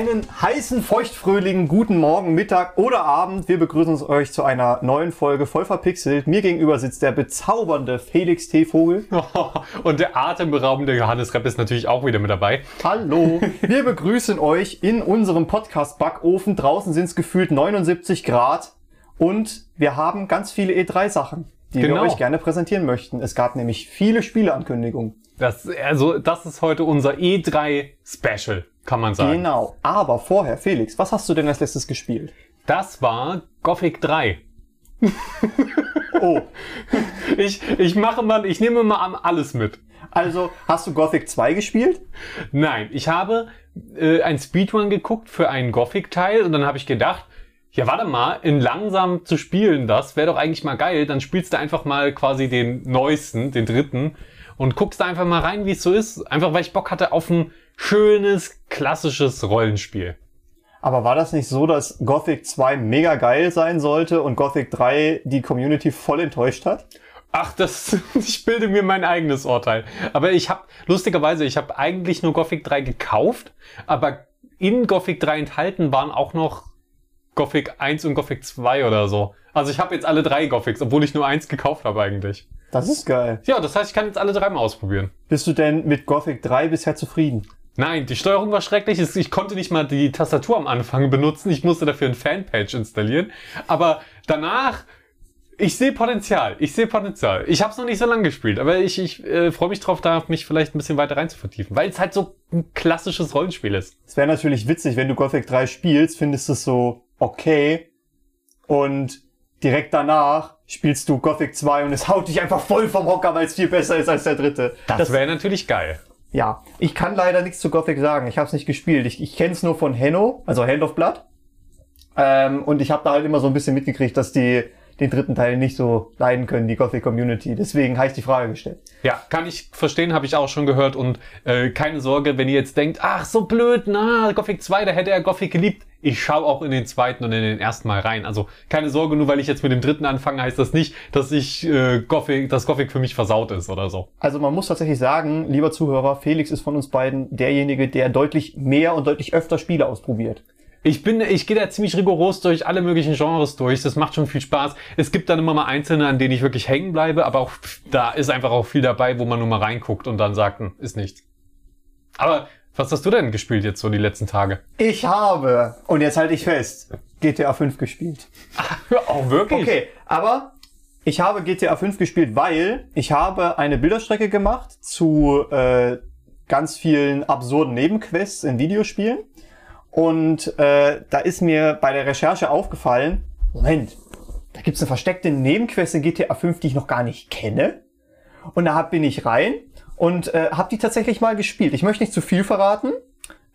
Einen heißen, feuchtfröhlichen guten Morgen, Mittag oder Abend. Wir begrüßen euch zu einer neuen Folge voll verpixelt. Mir gegenüber sitzt der bezaubernde Felix T. Vogel. Und der atemberaubende Johannes Repp ist natürlich auch wieder mit dabei. Hallo. Wir begrüßen euch in unserem Podcast-Backofen. Draußen sind es gefühlt 79 Grad. Und wir haben ganz viele E3-Sachen, die Genau. wir euch gerne präsentieren möchten. Es gab nämlich viele Spieleankündigungen. Das, also, das ist heute unser E3-Special, kann man sagen. Genau. Aber vorher, Felix, was hast du denn als letztes gespielt? Das war Gothic 3. Oh, Ich, ich mache mal, ich nehme mal alles mit. also hast du Gothic 2 gespielt? Nein, ich habe äh, ein Speedrun geguckt für einen Gothic-Teil und dann habe ich gedacht, ja, warte mal, in langsam zu spielen das wäre doch eigentlich mal geil. Dann spielst du einfach mal quasi den neuesten, den dritten und guckst da einfach mal rein, wie es so ist. Einfach weil ich Bock hatte auf ein schönes, klassisches Rollenspiel. Aber war das nicht so, dass Gothic 2 mega geil sein sollte und Gothic 3 die Community voll enttäuscht hat? Ach, das, ich bilde mir mein eigenes Urteil. Aber ich habe, lustigerweise, ich habe eigentlich nur Gothic 3 gekauft, aber in Gothic 3 enthalten waren auch noch Gothic 1 und Gothic 2 oder so. Also ich habe jetzt alle drei Gothics, obwohl ich nur eins gekauft habe eigentlich. Das ist geil. Ja, das heißt, ich kann jetzt alle drei mal ausprobieren. Bist du denn mit Gothic 3 bisher zufrieden? Nein, die Steuerung war schrecklich. Ich konnte nicht mal die Tastatur am Anfang benutzen. Ich musste dafür ein Fanpage installieren. Aber danach, ich sehe Potenzial. Ich sehe Potenzial. Ich habe es noch nicht so lange gespielt, aber ich, ich äh, freue mich drauf, da mich vielleicht ein bisschen weiter rein zu vertiefen, weil es halt so ein klassisches Rollenspiel ist. Es wäre natürlich witzig, wenn du Gothic 3 spielst, findest du es so okay und direkt danach spielst du Gothic 2 und es haut dich einfach voll vom Hocker, weil es viel besser ist als der dritte. Das, wäre natürlich geil. Ja, ich kann leider nichts zu Gothic sagen. Ich habe es nicht gespielt. Ich, ich kenne es nur von Henno, also Hand of Blood. Ähm, und ich habe da halt immer so ein bisschen mitgekriegt, dass die den dritten Teil nicht so leiden können, die Gothic Community. Deswegen habe ich die Frage gestellt. Ja, kann ich verstehen, habe ich auch schon gehört. Und äh, keine Sorge, wenn ihr jetzt denkt, ach, so blöd, na, Gothic 2, da hätte er Gothic geliebt. Ich schaue auch in den zweiten und in den ersten Mal rein. Also keine Sorge, nur weil ich jetzt mit dem dritten anfange, heißt das nicht, dass ich äh, Gothic, dass Gothic für mich versaut ist oder so. Also man muss tatsächlich sagen, lieber Zuhörer, Felix ist von uns beiden derjenige, der deutlich mehr und deutlich öfter Spiele ausprobiert. Ich bin, ich gehe da ziemlich rigoros durch alle möglichen Genres durch. Das macht schon viel Spaß. Es gibt dann immer mal einzelne, an denen ich wirklich hängen bleibe, aber auch da ist einfach auch viel dabei, wo man nur mal reinguckt und dann sagt, hm, ist nichts. Aber was hast du denn gespielt jetzt so die letzten Tage? Ich habe, und jetzt halte ich fest, GTA 5 gespielt. Auch wirklich? Okay, aber ich habe GTA 5 gespielt, weil ich habe eine Bilderstrecke gemacht zu äh, ganz vielen absurden Nebenquests in Videospielen. Und äh, da ist mir bei der Recherche aufgefallen, Moment, da gibt's eine versteckte Nebenquest in GTA 5, die ich noch gar nicht kenne. Und da bin ich rein und äh, habe die tatsächlich mal gespielt. Ich möchte nicht zu viel verraten.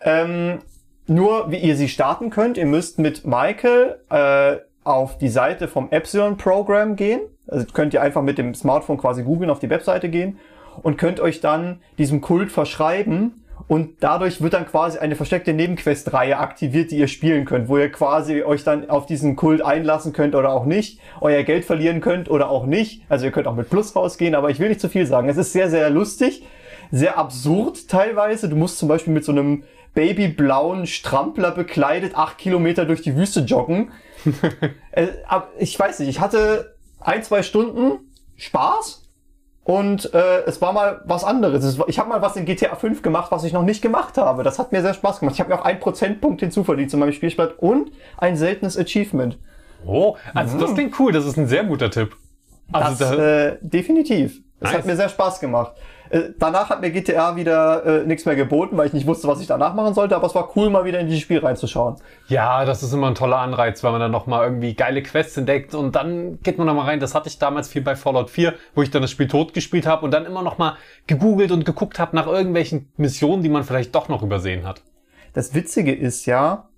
Ähm, nur wie ihr sie starten könnt, ihr müsst mit Michael äh, auf die Seite vom Epsilon Program gehen. Also könnt ihr einfach mit dem Smartphone quasi googeln, auf die Webseite gehen und könnt euch dann diesem Kult verschreiben. Und dadurch wird dann quasi eine versteckte Nebenquest-Reihe aktiviert, die ihr spielen könnt, wo ihr quasi euch dann auf diesen Kult einlassen könnt oder auch nicht, euer Geld verlieren könnt oder auch nicht. Also ihr könnt auch mit Plus rausgehen, aber ich will nicht zu viel sagen. Es ist sehr, sehr lustig, sehr absurd teilweise. Du musst zum Beispiel mit so einem babyblauen Strampler bekleidet acht Kilometer durch die Wüste joggen. äh, ich weiß nicht, ich hatte ein, zwei Stunden Spaß und äh, es war mal was anderes. Es war, ich habe mal was in GTA 5 gemacht, was ich noch nicht gemacht habe. Das hat mir sehr Spaß gemacht. Ich habe mir auch einen Prozentpunkt hinzuverdient zu meinem Spielstand und ein seltenes Achievement. Oh, also das klingt cool. Das ist ein sehr guter Tipp. Also Das, da, äh, definitiv. Das Nice. hat mir sehr Spaß gemacht. Äh, danach hat mir GTA wieder äh, nichts mehr geboten, weil ich nicht wusste, was ich danach machen sollte, aber es war cool, mal wieder in dieses Spiel reinzuschauen. ja, das ist immer ein toller Anreiz, weil man dann noch mal irgendwie geile Quests entdeckt und dann geht man noch mal rein. Das hatte ich damals viel bei Fallout 4, wo ich dann das Spiel tot gespielt habe und dann immer noch mal gegoogelt und geguckt habe nach irgendwelchen Missionen, die man vielleicht doch noch übersehen hat. Das Witzige ist ja,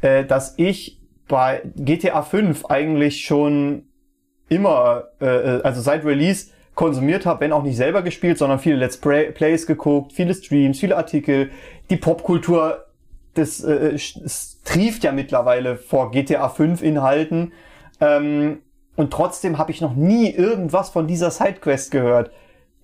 äh, dass ich bei GTA 5 eigentlich schon immer, äh, also seit Release konsumiert habe, wenn auch nicht selber gespielt, sondern viele Let's Play Plays geguckt, viele Streams, viele Artikel. Die Popkultur, das, äh, trieft ja mittlerweile vor GTA 5 Inhalten. Ähm, und trotzdem habe ich noch nie irgendwas von dieser Sidequest gehört.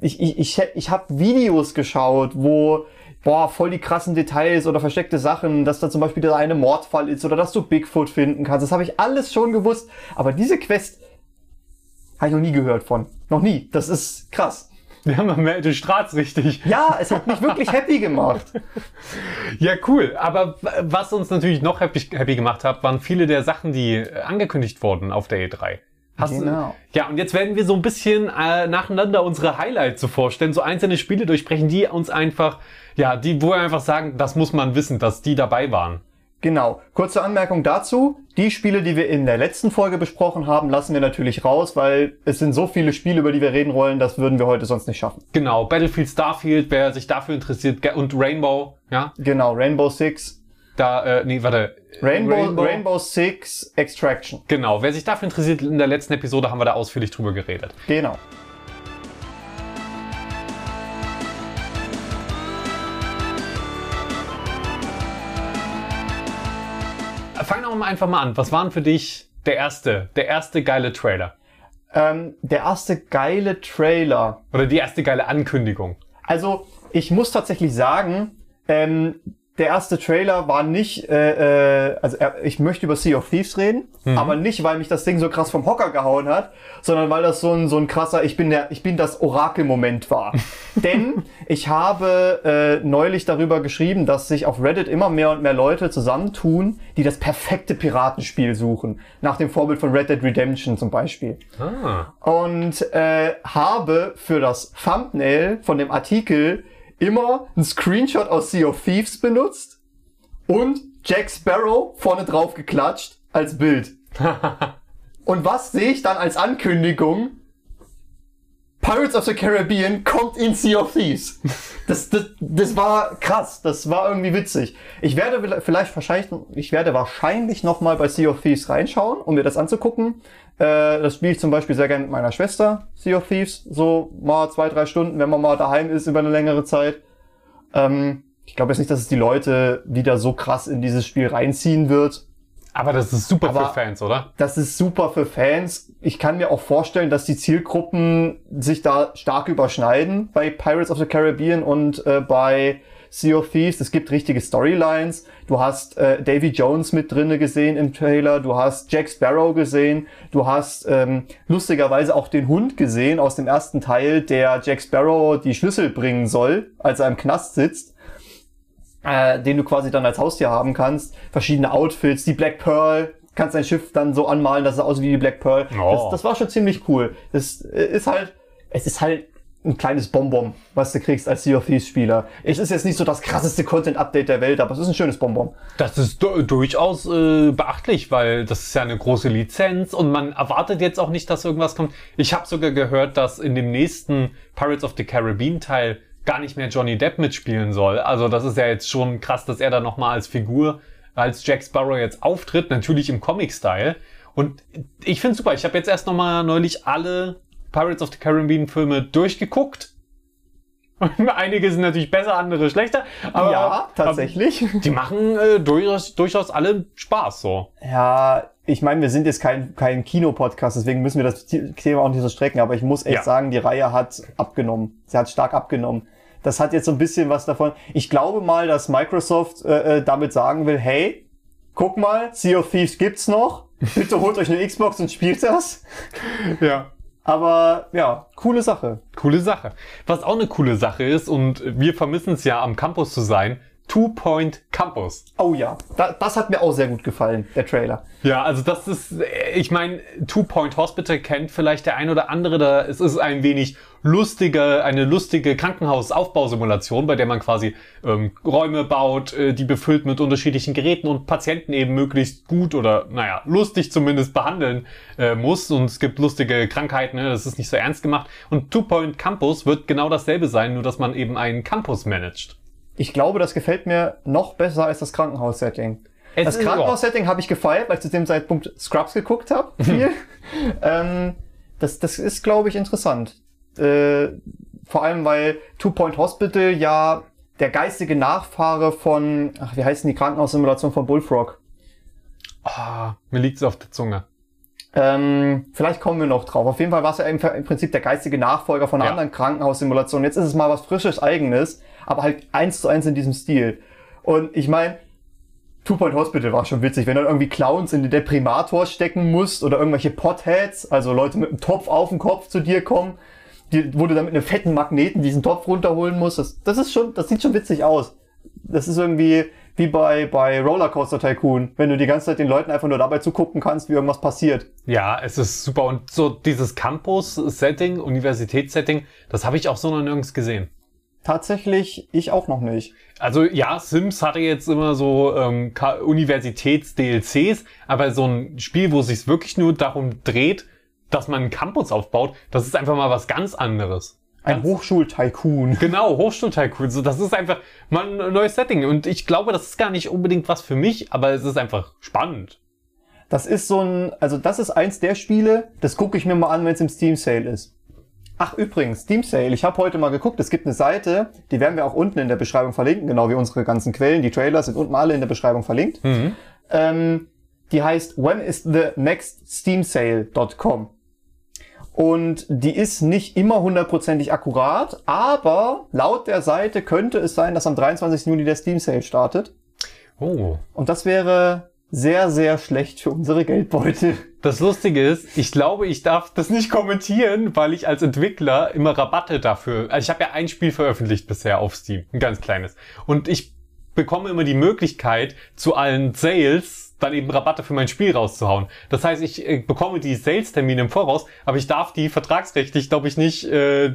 Ich, ich, ich, ich habe Videos geschaut, wo boah, voll die krassen Details oder versteckte Sachen, dass da zum Beispiel der eine Mordfall ist oder dass du Bigfoot finden kannst. Das habe ich alles schon gewusst. Aber diese Quest habe ich noch nie gehört von. Noch nie. Das ist krass. Ja, man merkt, du strahlst richtig. Ja, es hat mich wirklich happy gemacht. Ja, cool. Aber was uns natürlich noch happy, happy gemacht hat, waren viele der Sachen, die angekündigt wurden auf der E3. Hast Genau. Du, ja, und jetzt werden wir so ein bisschen äh, nacheinander unsere Highlights so vorstellen, so einzelne Spiele durchsprechen, die uns einfach, ja, die, wo wir einfach sagen, das muss man wissen, dass die dabei waren. Genau. Kurze Anmerkung dazu. Die Spiele, die wir in der letzten Folge besprochen haben, lassen wir natürlich raus, weil es sind so viele Spiele, über die wir reden wollen, das würden wir heute sonst nicht schaffen. Genau. Battlefield Starfield, wer sich dafür interessiert, und Rainbow, ja. Genau. Rainbow Six. Da, äh, nee, warte. Rainbow, Rainbow, Six Extraction. Genau. Wer sich dafür interessiert, in der letzten Episode haben wir da ausführlich drüber geredet. Genau. Fangen wir einfach mal an. Was waren für dich der erste, der erste geile Trailer? Ähm, der erste geile Trailer. Oder die erste geile Ankündigung? Also, ich muss tatsächlich sagen, ähm, der erste Trailer war nicht, äh, äh, also er, ich möchte über Sea of Thieves reden, aber nicht, weil mich das Ding so krass vom Hocker gehauen hat, sondern weil das so ein, so ein krasser, ich bin der, ich bin das Orakel-Moment war. Denn ich habe äh, neulich darüber geschrieben, dass sich auf Reddit immer mehr und mehr Leute zusammentun, die das perfekte Piratenspiel suchen. Nach dem Vorbild von Red Dead Redemption zum Beispiel Ah. und äh, habe für das Thumbnail von dem Artikel immer einen Screenshot aus Sea of Thieves benutzt und Jack Sparrow vorne drauf geklatscht als Bild. und was sehe ich dann als Ankündigung? Pirates of the Caribbean kommt in Sea of Thieves. Das, das, das war krass, das war irgendwie witzig. Ich werde vielleicht wahrscheinlich, ich werde wahrscheinlich noch mal bei Sea of Thieves reinschauen, um mir das anzugucken. Äh, das spiele ich zum Beispiel sehr gerne mit meiner Schwester, Sea of Thieves, so mal zwei, drei Stunden, wenn man mal daheim ist über eine längere Zeit. Ähm, ich glaube jetzt nicht, dass es die Leute wieder so krass in dieses Spiel reinziehen wird. Aber das ist super Aber- für Fans, oder? Das ist super für Fans. Ich kann mir auch vorstellen, dass die Zielgruppen sich da stark überschneiden bei Pirates of the Caribbean und äh, bei Sea of Thieves. Es gibt richtige Storylines. Du hast äh, Davy Jones mit drinne gesehen im Trailer. Du hast Jack Sparrow gesehen. Du hast ähm, lustigerweise auch den Hund gesehen aus dem ersten Teil, der Jack Sparrow die Schlüssel bringen soll, als er im Knast sitzt äh, den du quasi dann als Haustier haben kannst. Verschiedene Outfits, die Black Pearl, kannst dein Schiff dann so anmalen, dass es aussieht wie die Black Pearl. Oh. Das, das war schon ziemlich cool. Das äh, ist halt, es ist halt ein kleines Bonbon, was du kriegst als Sea of Thieves Spieler. Es ist jetzt nicht so das krasseste Content-Update der Welt, aber es ist ein schönes Bonbon. Das ist du durchaus äh, beachtlich, weil das ist ja eine große Lizenz und man erwartet jetzt auch nicht, dass irgendwas kommt. Ich habe sogar gehört, dass in dem nächsten Pirates of the Caribbean Teil gar nicht mehr Johnny Depp mitspielen soll. Also das ist ja jetzt schon krass, dass er da nochmal als Figur, als Jack Sparrow jetzt auftritt, natürlich im Comic-Style. Und ich finde super. Ich habe jetzt erst nochmal neulich alle Pirates of the Caribbean Filme durchgeguckt. Und einige sind natürlich besser, andere schlechter. Aber, ja, tatsächlich. die machen äh, durchaus, durchaus alle Spaß so. Ja, ich meine, wir sind jetzt kein, kein Kinopodcast, deswegen müssen wir das Thema auch nicht so strecken, aber ich muss echt Ja. sagen, die Reihe hat abgenommen. Sie hat stark abgenommen. Das hat jetzt so ein bisschen was davon. Ich glaube mal, dass Microsoft äh, äh, damit sagen will, hey, guck mal, Sea of Thieves gibt's noch. Bitte holt euch eine Xbox und spielt das. Ja. Aber ja, coole Sache. Coole Sache. Was auch eine coole Sache ist, und wir vermissen es ja am Campus zu sein, Two Point Campus. Oh ja, da, das hat mir auch sehr gut gefallen, der Trailer. Ja, also das ist, äh, ich meine, Two Point Hospital kennt vielleicht der ein oder andere, da es ist ein wenig lustige, eine lustige Krankenhausaufbausimulation, bei der man quasi ähm, Räume baut, äh, die befüllt mit unterschiedlichen Geräten und Patienten eben möglichst gut oder, naja, lustig zumindest behandeln äh, muss. Und es gibt lustige Krankheiten, ne? das ist nicht so ernst gemacht. Und Two Point Campus wird genau dasselbe sein, nur dass man eben einen Campus managt. Ich glaube, das gefällt mir noch besser als das Krankenhaus-Setting. Das Krankenhaus-Setting habe ich gefeiert, weil ich zu dem Zeitpunkt Scrubs geguckt habe. Viel. ähm, Das, das ist, glaube ich, interessant. Äh, vor allem, weil Two Point Hospital ja der geistige Nachfahre von, ach, wie heißen die Krankenhaussimulation von Bullfrog? Ah, mir liegt's auf der Zunge. Ähm, vielleicht kommen wir noch drauf. Auf jeden Fall war es ja im, Prinzip der geistige Nachfolger von einer Ja. anderen Krankenhaussimulation. Jetzt ist es mal was frisches, eigenes, aber halt eins zu eins in diesem Stil. Und ich meine, Two Point Hospital war schon witzig, wenn du irgendwie Clowns in den Deprimator stecken musst oder irgendwelche Potheads, also Leute mit einem Topf auf dem Kopf zu dir kommen, die, wo du dann mit einem fetten Magneten diesen Topf runterholen musst. Das, das ist schon, das sieht schon witzig aus. Das ist irgendwie wie bei, bei Rollercoaster Tycoon, wenn du die ganze Zeit den Leuten einfach nur dabei zugucken kannst, wie irgendwas passiert. Ja, es ist super. Und so dieses Campus-Setting, Universitätssetting, das habe ich auch so noch nirgends gesehen. Tatsächlich, ich auch noch nicht. Also ja, Sims hatte jetzt immer so ähm, Universitäts-DLCs, aber so ein Spiel, wo es sich wirklich nur darum dreht, dass man einen Campus aufbaut, das ist einfach mal was ganz anderes. Ein Hochschul-Tycoon. Genau, Hochschultycoon. So, das ist einfach mal ein neues Setting. Und ich glaube, das ist gar nicht unbedingt was für mich, aber es ist einfach spannend. Das ist so ein, also das ist eins der Spiele, das gucke ich mir mal an, wenn es im Steam Sale ist. Ach übrigens, Steam Sale, ich habe heute mal geguckt, es gibt eine Seite, die werden wir auch unten in der Beschreibung verlinken, genau wie unsere ganzen Quellen, die Trailer sind unten alle in der Beschreibung verlinkt. Ähm, die heißt when Und die ist nicht immer hundertprozentig akkurat, aber laut der Seite könnte es sein, dass am 23. Juni der Steam Sale startet. Oh. Und das wäre sehr, sehr schlecht für unsere Geldbeutel. Das Lustige ist, ich glaube, ich darf das nicht kommentieren, weil ich als Entwickler immer Rabatte dafür. Also ich habe ja ein Spiel veröffentlicht bisher auf Steam, ein ganz kleines. Und ich bekomme immer die Möglichkeit, zu allen Sales dann eben Rabatte für mein Spiel rauszuhauen. Das heißt, ich äh, bekomme die Sales-Termine im Voraus, aber ich darf die vertragsrechtlich, glaube ich, nicht äh,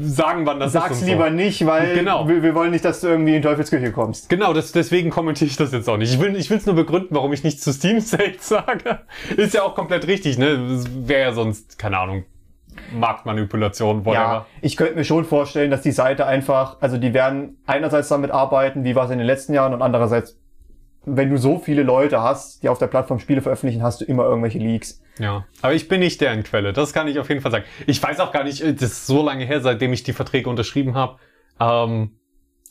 sagen, wann das Sag's ist. so. lieber nicht, weil Genau. wir, wir wollen nicht, dass du irgendwie in Teufelsküche kommst. Genau, das, deswegen kommentiere ich das jetzt auch nicht. Ich will ich will's nur begründen, warum ich nicht zu Steam Sales sage. Ist ja auch komplett richtig, ne? Wäre ja sonst, keine Ahnung, Marktmanipulation, whatever. Ja, ich könnte mir schon vorstellen, dass die Seite einfach, also die werden einerseits damit arbeiten, wie war es in den letzten Jahren und andererseits, wenn du so viele Leute hast, die auf der Plattform Spiele veröffentlichen, hast du immer irgendwelche Leaks. Ja. Aber ich bin nicht deren Quelle, das kann ich auf jeden Fall sagen. Ich weiß auch gar nicht, äh, das ist so lange her, seitdem ich die Verträge unterschrieben habe. Ähm,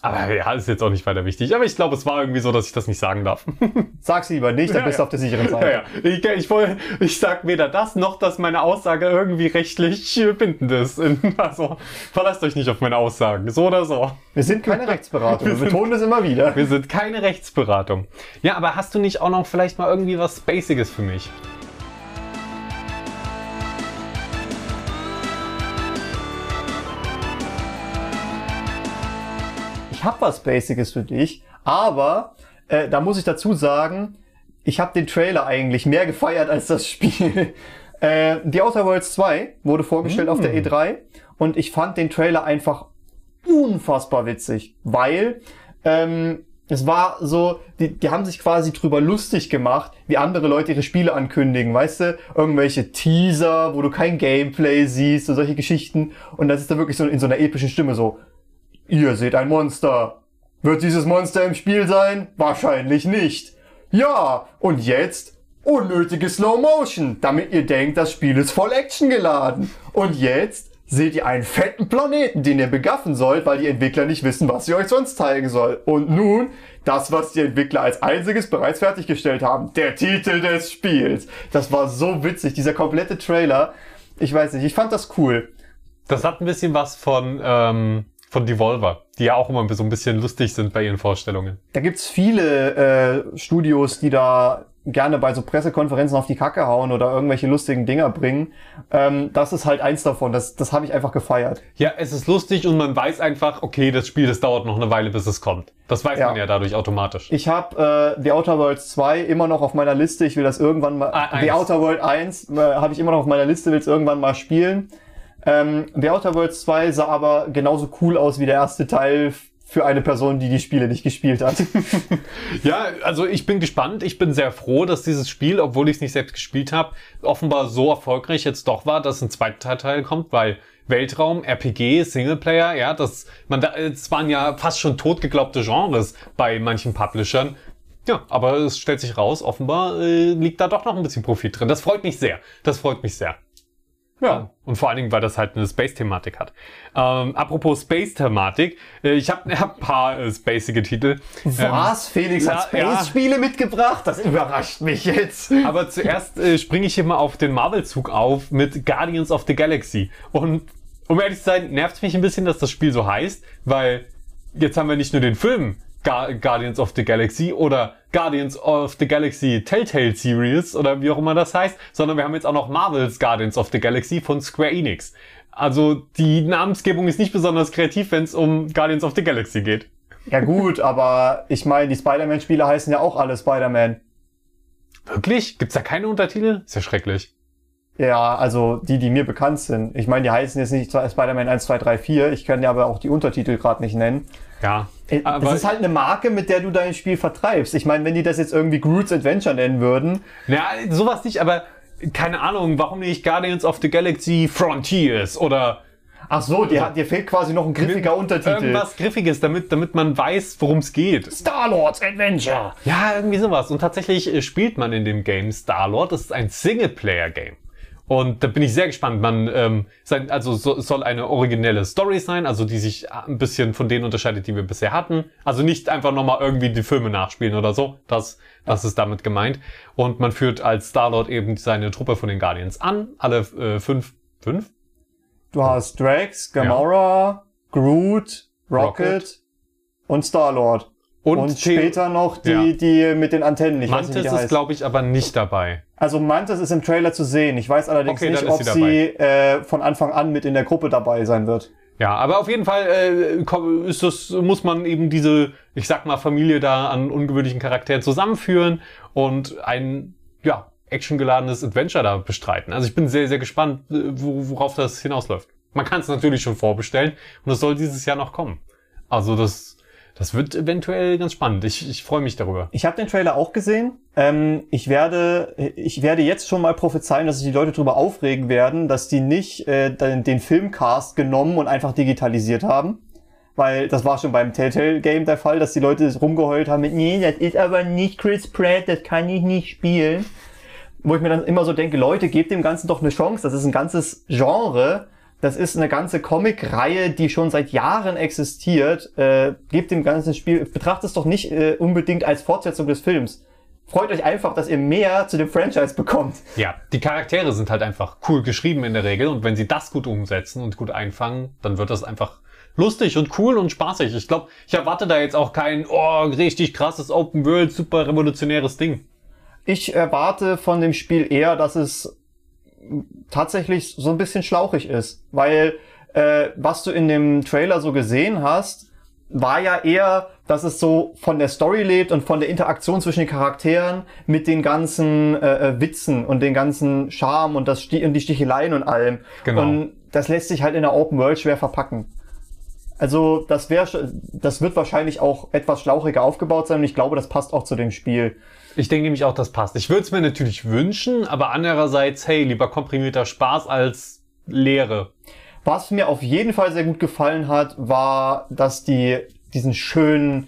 aber ja, ist jetzt auch nicht weiter wichtig. Aber ich glaube, es war irgendwie so, dass ich das nicht sagen darf. Sag's lieber nicht, dann Ja, bist ja. du auf der sicheren Ja, Seite. ja. Ich, ich, woll- ich sag weder das, noch dass meine Aussage irgendwie rechtlich bindend ist. Also verlasst euch nicht auf meine Aussagen. So oder so. Wir sind keine Rechtsberatung, wir betonen es immer wieder. Wir sind keine Rechtsberatung. Ja, aber hast du nicht auch noch vielleicht mal irgendwie was Basiges für mich? Ich habe was Basiges für dich, aber äh, da muss ich dazu sagen, ich habe den Trailer eigentlich mehr gefeiert als das Spiel. äh, The Outer Worlds 2 wurde vorgestellt auf der E3 und ich fand den Trailer einfach unfassbar witzig, weil ähm, es war so, die, die haben sich quasi drüber lustig gemacht, wie andere Leute ihre Spiele ankündigen, weißt du? Irgendwelche Teaser, wo du kein Gameplay siehst und solche Geschichten. Und das ist dann wirklich so in so einer epischen Stimme so, Ihr seht ein Monster. Wird dieses Monster im Spiel sein? Wahrscheinlich nicht. Ja, und jetzt unnötige Slow Motion, damit ihr denkt, das Spiel ist voll Action geladen. Und jetzt seht ihr einen fetten Planeten, den ihr begaffen sollt, weil die Entwickler nicht wissen, was sie euch sonst zeigen soll. Und nun, das, was die Entwickler als einziges bereits fertiggestellt haben, der Titel des Spiels. Das war so witzig, dieser komplette Trailer. Ich weiß nicht, ich fand das cool. Das hat ein bisschen was von, ähm, von Devolver, die ja auch immer so ein bisschen lustig sind bei ihren Vorstellungen. Da gibt's viele äh, Studios, die da gerne bei so Pressekonferenzen auf die Kacke hauen oder irgendwelche lustigen Dinger bringen. Ähm, das ist halt eins davon. Das, das habe ich einfach gefeiert. Ja, es ist lustig und man weiß einfach, okay, das Spiel, das dauert noch eine Weile, bis es kommt. Das weiß Ja. man ja dadurch automatisch. Ich habe äh, The Outer Worlds 2 immer noch auf meiner Liste. Ich will das irgendwann mal. Ah, The. Outer World 1 äh, habe ich immer noch auf meiner Liste, will es irgendwann mal spielen. Ähm, The Outer Worlds 2 sah aber genauso cool aus wie der erste Teil für eine Person, die die Spiele nicht gespielt hat. Ja, also ich bin gespannt. Ich bin sehr froh, dass dieses Spiel, obwohl ich es nicht selbst gespielt habe, offenbar so erfolgreich jetzt doch war, dass ein zweiter Teil kommt, weil Weltraum, RPG, Singleplayer, ja, das, man, da, es waren ja fast schon totgeglaubte Genres bei manchen Publishern. Ja, aber es stellt sich raus, offenbar äh, liegt da doch noch ein bisschen Profit drin. Das freut mich sehr. Das freut mich sehr. Ja. Und vor allen Dingen, weil das halt eine Space-Thematik hat. Ähm, apropos Space-Thematik, äh, ich habe hab ein paar äh, spacige Titel. Was? Felix hat ja, ja. Space-Spiele mitgebracht? Das überrascht mich jetzt. Aber zuerst äh, springe ich hier mal auf den Marvel-Zug auf mit Guardians of the Galaxy. Und um ehrlich zu sein, nervt es mich ein bisschen, dass das Spiel so heißt, weil jetzt haben wir nicht nur den Film Ga Guardians of the Galaxy oder Guardians of the Galaxy Telltale Series oder wie auch immer das heißt, sondern wir haben jetzt auch noch Marvel's Guardians of the Galaxy von Square Enix. Also die Namensgebung ist nicht besonders kreativ, wenn es um Guardians of the Galaxy geht. Ja gut, aber ich meine, die Spider-Man-Spiele heißen ja auch alle Spider-Man. Wirklich? Gibt's da keine Untertitel? Ist ja schrecklich. Ja, also die, die mir bekannt sind. Ich meine, die heißen jetzt nicht Spider-Man 1, 2, 3, 4. Ich kann ja aber auch die Untertitel gerade nicht nennen. Ja. Äh, aber Das ist halt eine Marke, mit der du dein Spiel vertreibst. Ich meine, wenn die das jetzt irgendwie Groot's Adventure nennen würden, Ja, sowas nicht, aber keine Ahnung, warum nicht Guardians of the Galaxy Frontiers oder ach so, dir, dir fehlt quasi noch ein griffiger Untertitel. irgendwas Griffiges, damit, damit man weiß, worum es geht. Star-Lord's Adventure. Ja, irgendwie sowas. Und tatsächlich äh, spielt man in dem Game Star-Lord. Das ist ein Singleplayer-Game. Und da bin ich sehr gespannt. Man, ähm, sein, also so, es soll eine originelle Story sein, also die sich ein bisschen von denen unterscheidet, die wir bisher hatten. Also nicht einfach nochmal irgendwie die Filme nachspielen oder so. Das, das ist damit gemeint. Und man führt als Star-Lord eben seine Truppe von den Guardians an. Alle äh, fünf, fünf? Du hast Drax, Gamora, Groot, Rocket, Rocket. und Star-Lord. Und, The- später noch die, Ja. die mit den Antennen. Ich nicht, Mantis die ist, glaube ich, aber nicht dabei. Also Mantis ist im Trailer zu sehen. Ich weiß allerdings Okay, nicht, ob sie sie äh, von Anfang an mit in der Gruppe dabei sein wird. Ja, aber auf jeden Fall äh, ist das, muss man eben diese, ich sag mal, Familie da an ungewöhnlichen Charakteren zusammenführen und ein, ja, actiongeladenes Adventure da bestreiten. Also ich bin sehr, sehr gespannt, äh, wo, worauf das hinausläuft. Man kann es natürlich schon vorbestellen und es soll dieses Jahr noch kommen. Also das, das wird eventuell ganz spannend. Ich, ich freue mich darüber. Ich habe den Trailer auch gesehen. Ähm, ich werde, ich werde jetzt schon mal prophezeien, dass sich die Leute darüber aufregen werden, dass die nicht äh, den, den Filmcast genommen und einfach digitalisiert haben. Weil das war schon beim Telltale Game der Fall, dass die Leute rumgeheult haben mit, nee, das ist aber nicht Chris Pratt, das kann ich nicht spielen. Wo ich mir dann immer so denke, Leute, gebt dem Ganzen doch eine Chance. Das ist ein ganzes Genre. Das ist eine ganze Comic-Reihe, die schon seit Jahren existiert. Äh, gebt dem ganzen Spiel, betrachtet es doch nicht äh, unbedingt als Fortsetzung des Films. Freut euch einfach, dass ihr mehr zu dem Franchise bekommt. Ja, die Charaktere sind halt einfach cool geschrieben in der Regel und wenn sie das gut umsetzen und gut einfangen, dann wird das einfach lustig und cool und spaßig. Ich glaube, ich erwarte da jetzt auch kein, oh, richtig krasses Open World, super revolutionäres Ding. Ich erwarte von dem Spiel eher, dass es tatsächlich so ein bisschen schlauchig ist. Weil äh, was du in dem Trailer so gesehen hast, war ja eher, dass es so von der Story lebt und von der Interaktion zwischen den Charakteren mit den ganzen äh, äh, Witzen und den ganzen Charme und, das Sti und die Sticheleien und allem. Genau. Und das lässt sich halt in der Open World schwer verpacken. Also das wäre, das wird wahrscheinlich auch etwas schlauchiger aufgebaut sein und ich glaube, das passt auch zu dem Spiel. Ich denke nämlich auch, das passt. Ich würde es mir natürlich wünschen, aber andererseits, hey, lieber komprimierter Spaß als Leere. Was mir auf jeden Fall sehr gut gefallen hat, war, dass die diesen schönen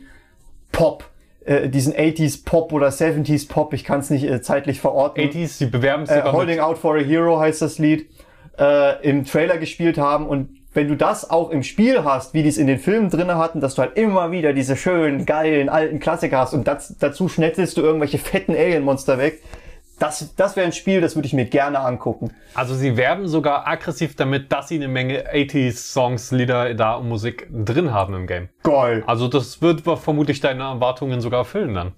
Pop, äh, diesen 80s Pop oder 70s Pop, ich kann es nicht äh, zeitlich verorten. 80s, sie bewerben es äh, Holding mit, Out for a Hero heißt das Lied, äh, im Trailer gespielt haben und wenn du das auch im Spiel hast, wie die es in den Filmen drinne hatten, dass du halt immer wieder diese schönen, geilen, alten Klassiker hast und das, dazu schnetzelst du irgendwelche fetten Alien-Monster weg, das, das wäre ein Spiel, das würde ich mir gerne angucken. Also sie werben sogar aggressiv damit, dass sie eine Menge 80s-Songs, Lieder da und Musik drin haben im Game. Geil. Also das wird vermutlich deine Erwartungen sogar erfüllen dann.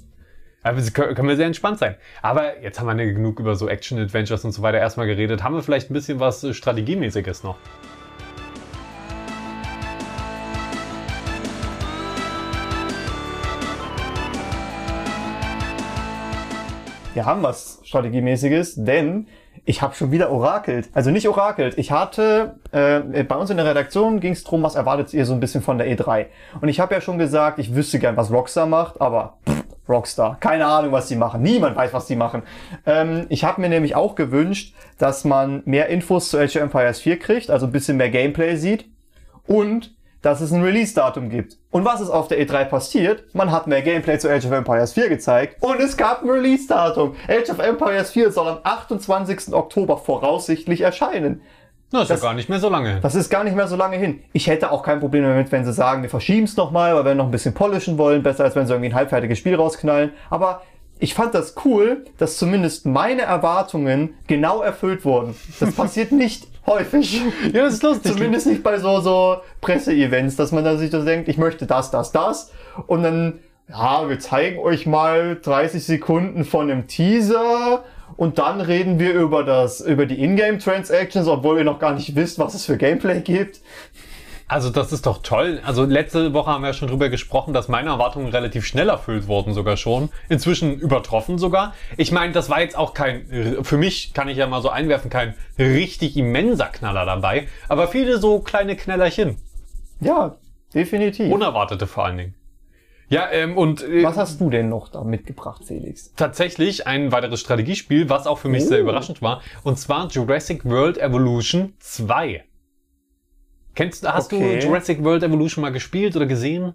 Aber sie können, können wir sehr entspannt sein. Aber jetzt haben wir genug über so Action-Adventures und so weiter erstmal geredet. Haben wir vielleicht ein bisschen was äh, Strategiemäßiges noch? Wir haben was Strategiemäßiges, denn ich habe schon wieder orakelt. Also nicht orakelt. Ich hatte, äh, bei uns in der Redaktion ging es drum, was erwartet ihr so ein bisschen von der E3. Und ich habe ja schon gesagt, ich wüsste gern, was Rockstar macht, aber pff, Rockstar, keine Ahnung, was die machen. Niemand weiß, was die machen. Ähm, ich habe mir nämlich auch gewünscht, dass man mehr Infos zu Age of Empires 4 kriegt, also ein bisschen mehr Gameplay sieht. Und dass es ein Release-Datum gibt. Und was ist auf der E3 passiert? Man hat mehr Gameplay zu Age of Empires 4 gezeigt und es gab ein Release-Datum. Age of Empires 4 soll am 28. Oktober voraussichtlich erscheinen. Das ist Das- ja gar nicht mehr so lange hin. Das ist gar nicht mehr so lange hin. Ich hätte auch kein Problem damit, wenn sie sagen, wir verschieben es nochmal, weil wir noch ein bisschen polischen wollen. Besser als wenn sie irgendwie ein halbfertiges Spiel rausknallen. Aber ich fand das cool, dass zumindest meine Erwartungen genau erfüllt wurden. Das passiert nicht häufig. Ja, das ist lustig. Zumindest nicht bei so, so Presseevents, dass man da sich so denkt, ich möchte das, das, das. Und dann, ja, wir zeigen euch mal 30 Sekunden von einem Teaser und dann reden wir über das, über die Ingame-Transactions, obwohl ihr noch gar nicht wisst, was es für Gameplay gibt. Also das ist doch toll. Also letzte Woche haben wir ja schon drüber gesprochen, dass meine Erwartungen relativ schnell erfüllt wurden sogar schon. Inzwischen übertroffen sogar. Ich meine, das war jetzt auch kein, für mich kann ich ja mal so einwerfen, kein richtig immenser Knaller dabei. Aber viele so kleine Knallerchen. Ja, definitiv. Unerwartete vor allen Dingen. Ja, ähm, und äh, was hast du denn noch da mitgebracht, Felix? tatsächlich ein weiteres Strategiespiel, was auch für mich sehr Oh. überraschend war. Und zwar Jurassic World Evolution 2. Kennst du, hast Okay. du Jurassic World Evolution mal gespielt oder gesehen?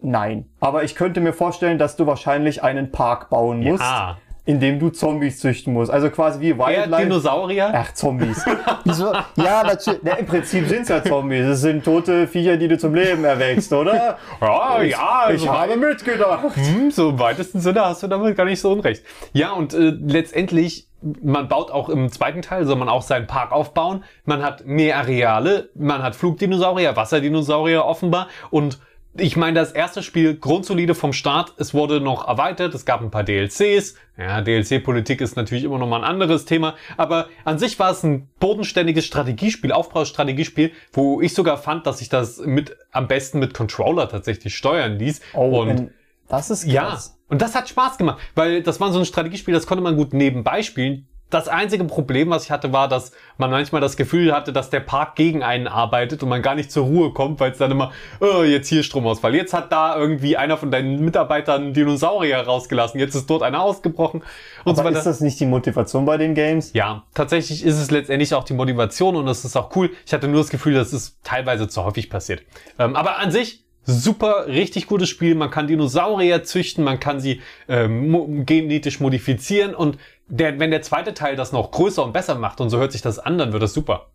Nein. Aber ich könnte mir vorstellen, dass du wahrscheinlich einen Park bauen musst, Ja. In dem du Zombies züchten musst. Also quasi wie Eher Wildlife. Dinosaurier? Ach, Zombies. Wieso? Ja, natürlich. Na, Im Prinzip sind's ja Zombies. Es sind tote Viecher, die du zum Leben erwächst, oder? Ja, ja, Ich also habe mitgedacht. Hm, so im weitesten Sinne hast du damit gar nicht so unrecht. Ja, und äh, letztendlich, man baut auch im zweiten Teil, soll man auch seinen Park aufbauen. Man hat mehr Areale, man hat Flugdinosaurier, Wasserdinosaurier offenbar und ich meine, das erste Spiel grundsolide vom Start. Es wurde noch erweitert. Es gab ein paar DLCs. Ja, DLC-Politik ist natürlich immer noch mal ein anderes Thema. Aber an sich war es ein bodenständiges Strategiespiel, Aufbaustrategiespiel, wo ich sogar fand, dass sich das mit am besten mit Controller tatsächlich steuern ließ. Oh, und das ist ja, krass. und das hat Spaß gemacht, weil das war so ein Strategiespiel, das konnte man gut nebenbei spielen. Das einzige Problem, was ich hatte, war, dass man manchmal das Gefühl hatte, dass der Park gegen einen arbeitet und man gar nicht zur Ruhe kommt, weil es dann immer, oh, jetzt hier Stromausfall, jetzt hat da irgendwie einer von deinen Mitarbeitern Dinosaurier rausgelassen, jetzt ist dort einer ausgebrochen und so Aber weiter. ist das nicht die Motivation bei den Games? Ja, tatsächlich ist es letztendlich auch die Motivation und es ist auch cool. Ich hatte nur das Gefühl, dass es teilweise zu häufig passiert. Ähm, aber an sich super, richtig gutes Spiel. Man kann Dinosaurier züchten, man kann sie ähm, genetisch modifizieren und der, wenn der zweite Teil das noch größer und besser macht und so hört sich das an, dann wird das super.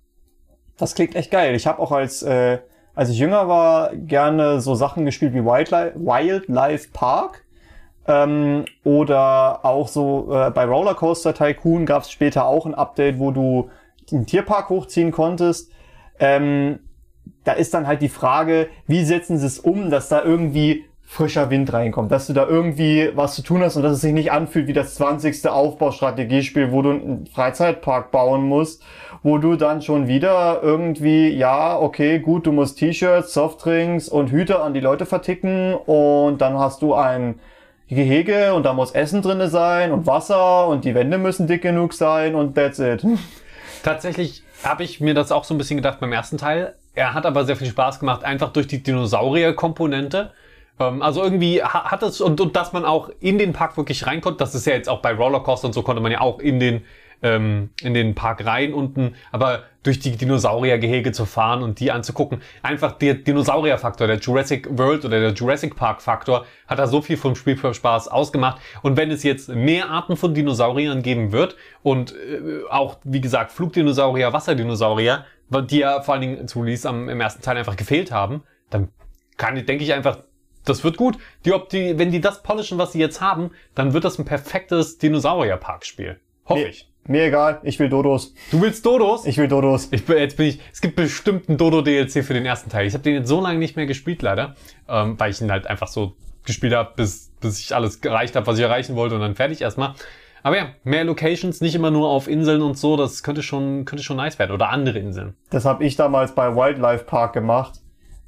Das klingt echt geil. Ich habe auch als, äh, als ich jünger war, gerne so Sachen gespielt wie Wildlife, Wildlife Park. Ähm, oder auch so äh, bei Rollercoaster Tycoon gab es später auch ein Update, wo du den Tierpark hochziehen konntest. Ähm, da ist dann halt die Frage, wie setzen sie es um, dass da irgendwie frischer Wind reinkommt, dass du da irgendwie was zu tun hast und dass es sich nicht anfühlt wie das 20. Aufbaustrategiespiel, wo du einen Freizeitpark bauen musst, wo du dann schon wieder irgendwie, ja, okay, gut, du musst T-Shirts, Softdrinks und Hüte an die Leute verticken und dann hast du ein Gehege und da muss Essen drinne sein und Wasser und die Wände müssen dick genug sein und that's it. Tatsächlich habe ich mir das auch so ein bisschen gedacht beim ersten Teil. Er hat aber sehr viel Spaß gemacht, einfach durch die Dinosaurier-Komponente. Ähm, also irgendwie ha- hat es, und, und dass man auch in den Park wirklich rein konnte, das ist ja jetzt auch bei Rollercoaster und so konnte man ja auch in den, ähm, in den Park rein unten, aber durch die Dinosauriergehege zu fahren und die anzugucken, einfach der Dinosaurier-Faktor, der Jurassic World oder der Jurassic Park-Faktor hat da so viel vom Spiel für Spaß ausgemacht. Und wenn es jetzt mehr Arten von Dinosauriern geben wird und äh, auch, wie gesagt, Flugdinosaurier, Wasserdinosaurier, die ja vor allen Dingen zu Release am, im ersten Teil einfach gefehlt haben, dann kann, denke ich einfach, das wird gut. Die, ob die, wenn die das polischen, was sie jetzt haben, dann wird das ein perfektes Dinosaurier-Park-Spiel. Hoffe Mir, ich. mir egal, ich will Dodos. Du willst Dodos? Ich will Dodos. Ich jetzt bin ich, es gibt bestimmt einen Dodo-DLC für den ersten Teil. Ich habe den jetzt so lange nicht mehr gespielt, leider, ähm, weil ich ihn halt einfach so gespielt habe, bis, bis ich alles erreicht habe, was ich erreichen wollte und dann fertig erstmal. Aber ja, mehr Locations, nicht immer nur auf Inseln und so, das könnte schon, könnte schon nice werden. Oder andere Inseln. Das habe ich damals bei Wildlife Park gemacht.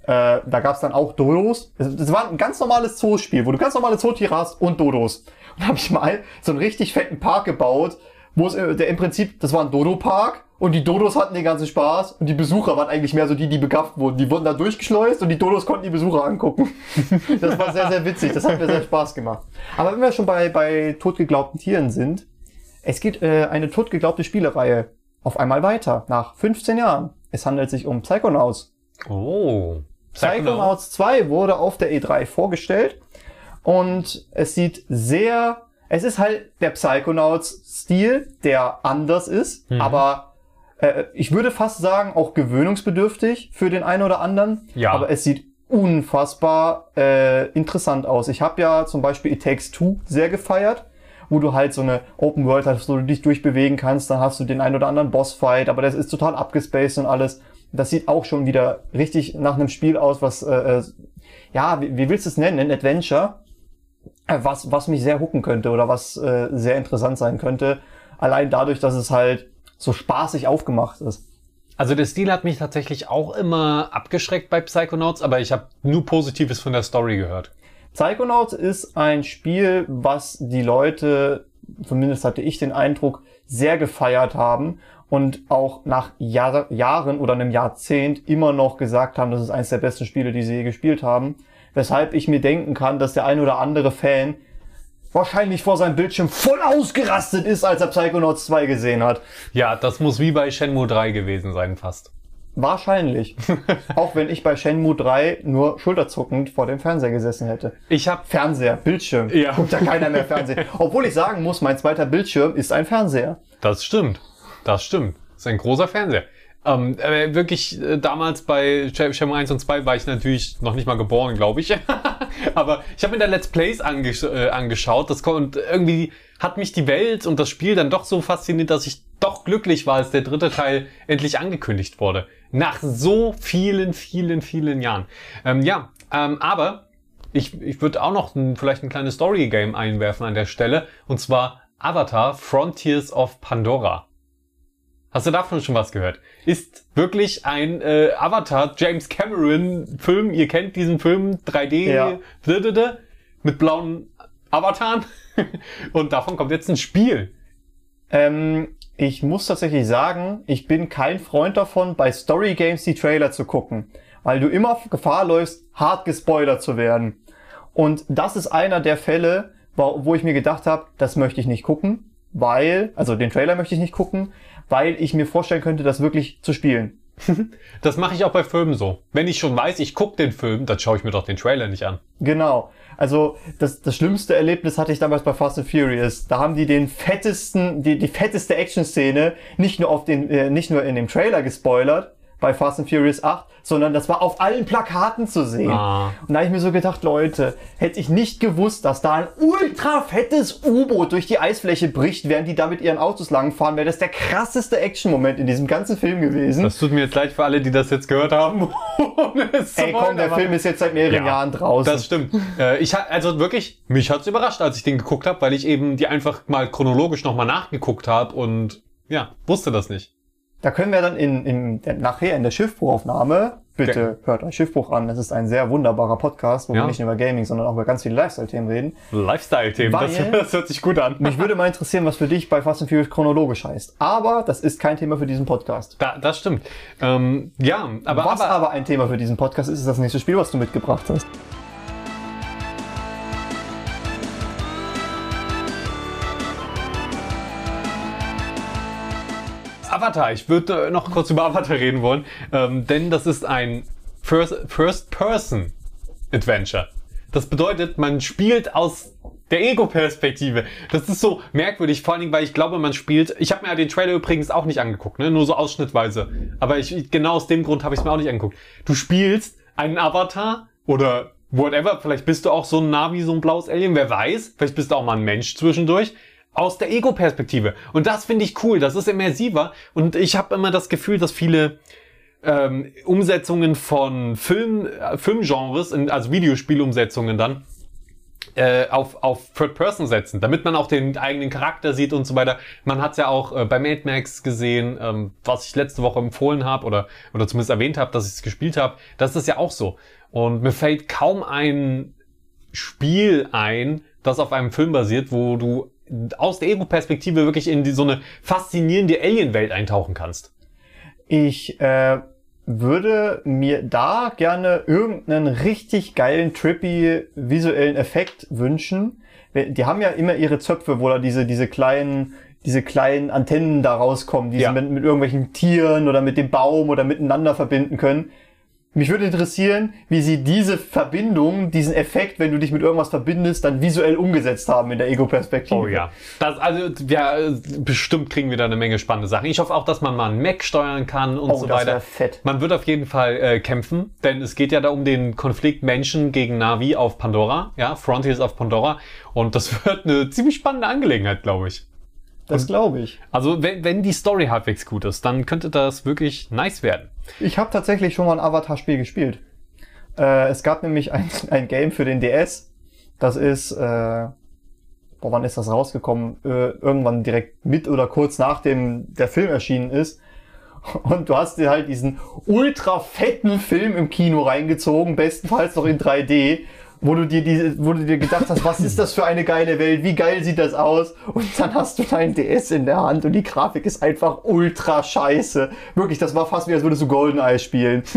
Äh, da gab's dann auch Dodos. Das war ein ganz normales Zoospiel, wo du ganz normale Zootiere hast und Dodos. Und da habe ich mal so einen richtig fetten Park gebaut, wo es äh, der im Prinzip, das war ein Dodo-Park und die Dodos hatten den ganzen Spaß und die Besucher waren eigentlich mehr so die, die begafft wurden. Die wurden da durchgeschleust und die Dodos konnten die Besucher angucken. Das war sehr, sehr witzig. Das hat mir sehr Spaß gemacht. Aber wenn wir schon bei, bei totgeglaubten Tieren sind, es geht äh, eine totgeglaubte Spielereihe auf einmal weiter, nach 15 Jahren. Es handelt sich um Psychonauts. Oh. Psychonauts 2 wurde auf der E3 vorgestellt und es sieht sehr, es ist halt der Psychonauts-Stil, der anders ist, Mhm. aber Äh, ich würde fast sagen, auch gewöhnungsbedürftig für den einen oder anderen. Ja. Aber es sieht unfassbar äh, interessant aus. Ich habe ja zum Beispiel It Takes Two sehr gefeiert, wo du halt so eine Open World hast, wo du dich durchbewegen kannst. Dann hast du den einen oder anderen Bossfight, aber das ist total abgespaced und alles. Das sieht auch schon wieder richtig nach einem Spiel aus, was, äh, äh, ja, wie, wie willst du es nennen? Ein Adventure, äh, was, was mich sehr hooken könnte oder was äh, sehr interessant sein könnte. Allein dadurch, dass es halt so spaßig aufgemacht ist. Also der Stil hat mich tatsächlich auch immer abgeschreckt bei Psychonauts, aber ich habe nur Positives von der Story gehört. Psychonauts ist ein Spiel, was die Leute, zumindest hatte ich den Eindruck, sehr gefeiert haben und auch nach Jahr, Jahren oder einem Jahrzehnt immer noch gesagt haben, das ist eines der besten Spiele, die sie je gespielt haben. Weshalb ich mir denken kann, dass der ein oder andere Fan wahrscheinlich vor seinem Bildschirm voll ausgerastet ist, als er Psychonauts 2 gesehen hat. Ja, das muss wie bei Shenmue 3 gewesen sein fast. Wahrscheinlich. Auch wenn ich bei Shenmue 3 nur schulterzuckend vor dem Fernseher gesessen hätte. Ich habe Fernseher, Bildschirm. Ja. Guckt ja keiner mehr Fernsehen. Obwohl ich sagen muss, mein zweiter Bildschirm ist ein Fernseher. Das stimmt. Das stimmt. Das ist ein großer Fernseher. Ähm, äh, wirklich, äh, damals bei Shenmue 1 und 2 war ich natürlich noch nicht mal geboren, glaube ich. Aber ich habe mir da Let's Plays angesch äh, angeschaut. Das und irgendwie hat mich die Welt und das Spiel dann doch so fasziniert, dass ich doch glücklich war, als der dritte Teil endlich angekündigt wurde. Nach so vielen, vielen, vielen Jahren. Ähm, ja, ähm, aber ich, ich würde auch noch ein, vielleicht ein kleines Story-Game einwerfen an der Stelle. Und zwar Avatar Frontiers of Pandora. Hast du davon schon was gehört? Ist wirklich ein äh, Avatar James Cameron Film. Ihr kennt diesen Film 3D Ja. mit blauen Avataren. Und davon kommt jetzt ein Spiel. Ähm, ich muss tatsächlich sagen, ich bin kein Freund davon, bei Story Games die Trailer zu gucken, weil du immer Gefahr läufst, hart gespoilert zu werden. Und das ist einer der Fälle, wo, wo ich mir gedacht habe, das möchte ich nicht gucken, weil, also den Trailer möchte ich nicht gucken, weil ich mir vorstellen könnte, das wirklich zu spielen. Das mache ich auch bei Filmen so. Wenn ich schon weiß, ich gucke den Film, dann schaue ich mir doch den Trailer nicht an. Genau. Also das, das schlimmste Erlebnis hatte ich damals bei Fast and Furious. Da haben die den fettesten, die, die fetteste Action-Szene nicht nur auf den, äh, nicht nur in dem Trailer gespoilert bei Fast and Furious 8, sondern das war auf allen Plakaten zu sehen. Ah. Und da habe ich mir so gedacht, Leute, hätte ich nicht gewusst, dass da ein ultra fettes U-Boot durch die Eisfläche bricht, während die da mit ihren Autos langfahren, wäre das der krasseste Action-Moment in diesem ganzen Film gewesen. Das tut mir jetzt leid für alle, die das jetzt gehört haben. Ey, komm, der Film ist jetzt seit mehreren Ja, Jahren draußen. Das stimmt. Äh, ich also wirklich, mich hat's überrascht, als ich den geguckt habe, weil ich eben die einfach mal chronologisch nochmal nachgeguckt habe und ja, wusste das nicht. Da können wir dann in, in nachher in der Schiffbruchaufnahme, bitte hört euch Schiffbruch an, das ist ein sehr wunderbarer Podcast, wo Ja. wir nicht nur über Gaming, sondern auch über ganz viele Lifestyle-Themen reden. Lifestyle-Themen, das, das hört sich gut an. Mich würde mal interessieren, was für dich bei Fast and Furious chronologisch heißt. Aber das ist kein Thema für diesen Podcast. Da, das stimmt. Ähm, ja, aber, was aber, aber ein Thema für diesen Podcast ist, ist das nächste Spiel, was du mitgebracht hast. Avatar, ich würde äh, noch kurz über Avatar reden wollen, ähm, denn das ist ein First- First-Person-Adventure. Das bedeutet, man spielt aus der Ego-Perspektive. Das ist so merkwürdig, vor allen Dingen, weil ich glaube, man spielt. Ich habe mir ja den Trailer übrigens auch nicht angeguckt, ne? nur so ausschnittweise. Aber ich, genau aus dem Grund habe ich es mir auch nicht angeguckt. Du spielst einen Avatar oder whatever, vielleicht bist du auch so ein Navi, so ein blaues Alien, wer weiß. Vielleicht bist du auch mal ein Mensch zwischendurch. Aus der Ego-Perspektive. Und das finde ich cool, das ist immersiver. Und ich habe immer das Gefühl, dass viele ähm, Umsetzungen von Film, äh, Filmgenres, also Videospielumsetzungen dann, äh, auf, auf Third Person setzen, damit man auch den eigenen Charakter sieht und so weiter. Man hat ja auch äh, bei Mad Max gesehen, ähm, was ich letzte Woche empfohlen habe oder, oder zumindest erwähnt habe, dass ich es gespielt habe. Das ist ja auch so. Und mir fällt kaum ein Spiel ein, das auf einem Film basiert, wo du aus der Ego-Perspektive wirklich in die, so eine faszinierende Alien-Welt eintauchen kannst. Ich äh, würde mir da gerne irgendeinen richtig geilen, trippy visuellen Effekt wünschen. Die haben ja immer ihre Zöpfe, wo da diese, diese kleinen, diese kleinen Antennen da rauskommen, die Ja. sie mit, mit irgendwelchen Tieren oder mit dem Baum oder miteinander verbinden können. Mich würde interessieren, wie sie diese Verbindung, diesen Effekt, wenn du dich mit irgendwas verbindest, dann visuell umgesetzt haben in der Ego-Perspektive. Oh ja. Das, also, ja, bestimmt kriegen wir da eine Menge spannende Sachen. Ich hoffe auch, dass man mal einen Mac steuern kann und Oh, so das weiter. fett. Man wird auf jeden Fall äh, kämpfen, denn es geht ja da um den Konflikt Menschen gegen Navi auf Pandora, ja, Frontiers auf Pandora. Und das wird eine ziemlich spannende Angelegenheit, glaube ich. Das glaube ich. Also, wenn, wenn die Story halbwegs gut ist, dann könnte das wirklich nice werden. Ich habe tatsächlich schon mal ein Avatar-Spiel gespielt. Äh, es gab nämlich ein, ein Game für den DS. Das ist, äh, boah, wann ist das rausgekommen? Äh, irgendwann direkt mit oder kurz nachdem der Film erschienen ist. Und du hast dir halt diesen ultra fetten Film im Kino reingezogen, bestenfalls noch in 3D, wo du dir diese, wo du dir gedacht hast, was ist das für eine geile Welt, wie geil sieht das aus? Und dann hast du dein DS in der Hand und die Grafik ist einfach ultra scheiße. Wirklich, das war fast wie als würdest du GoldenEye spielen.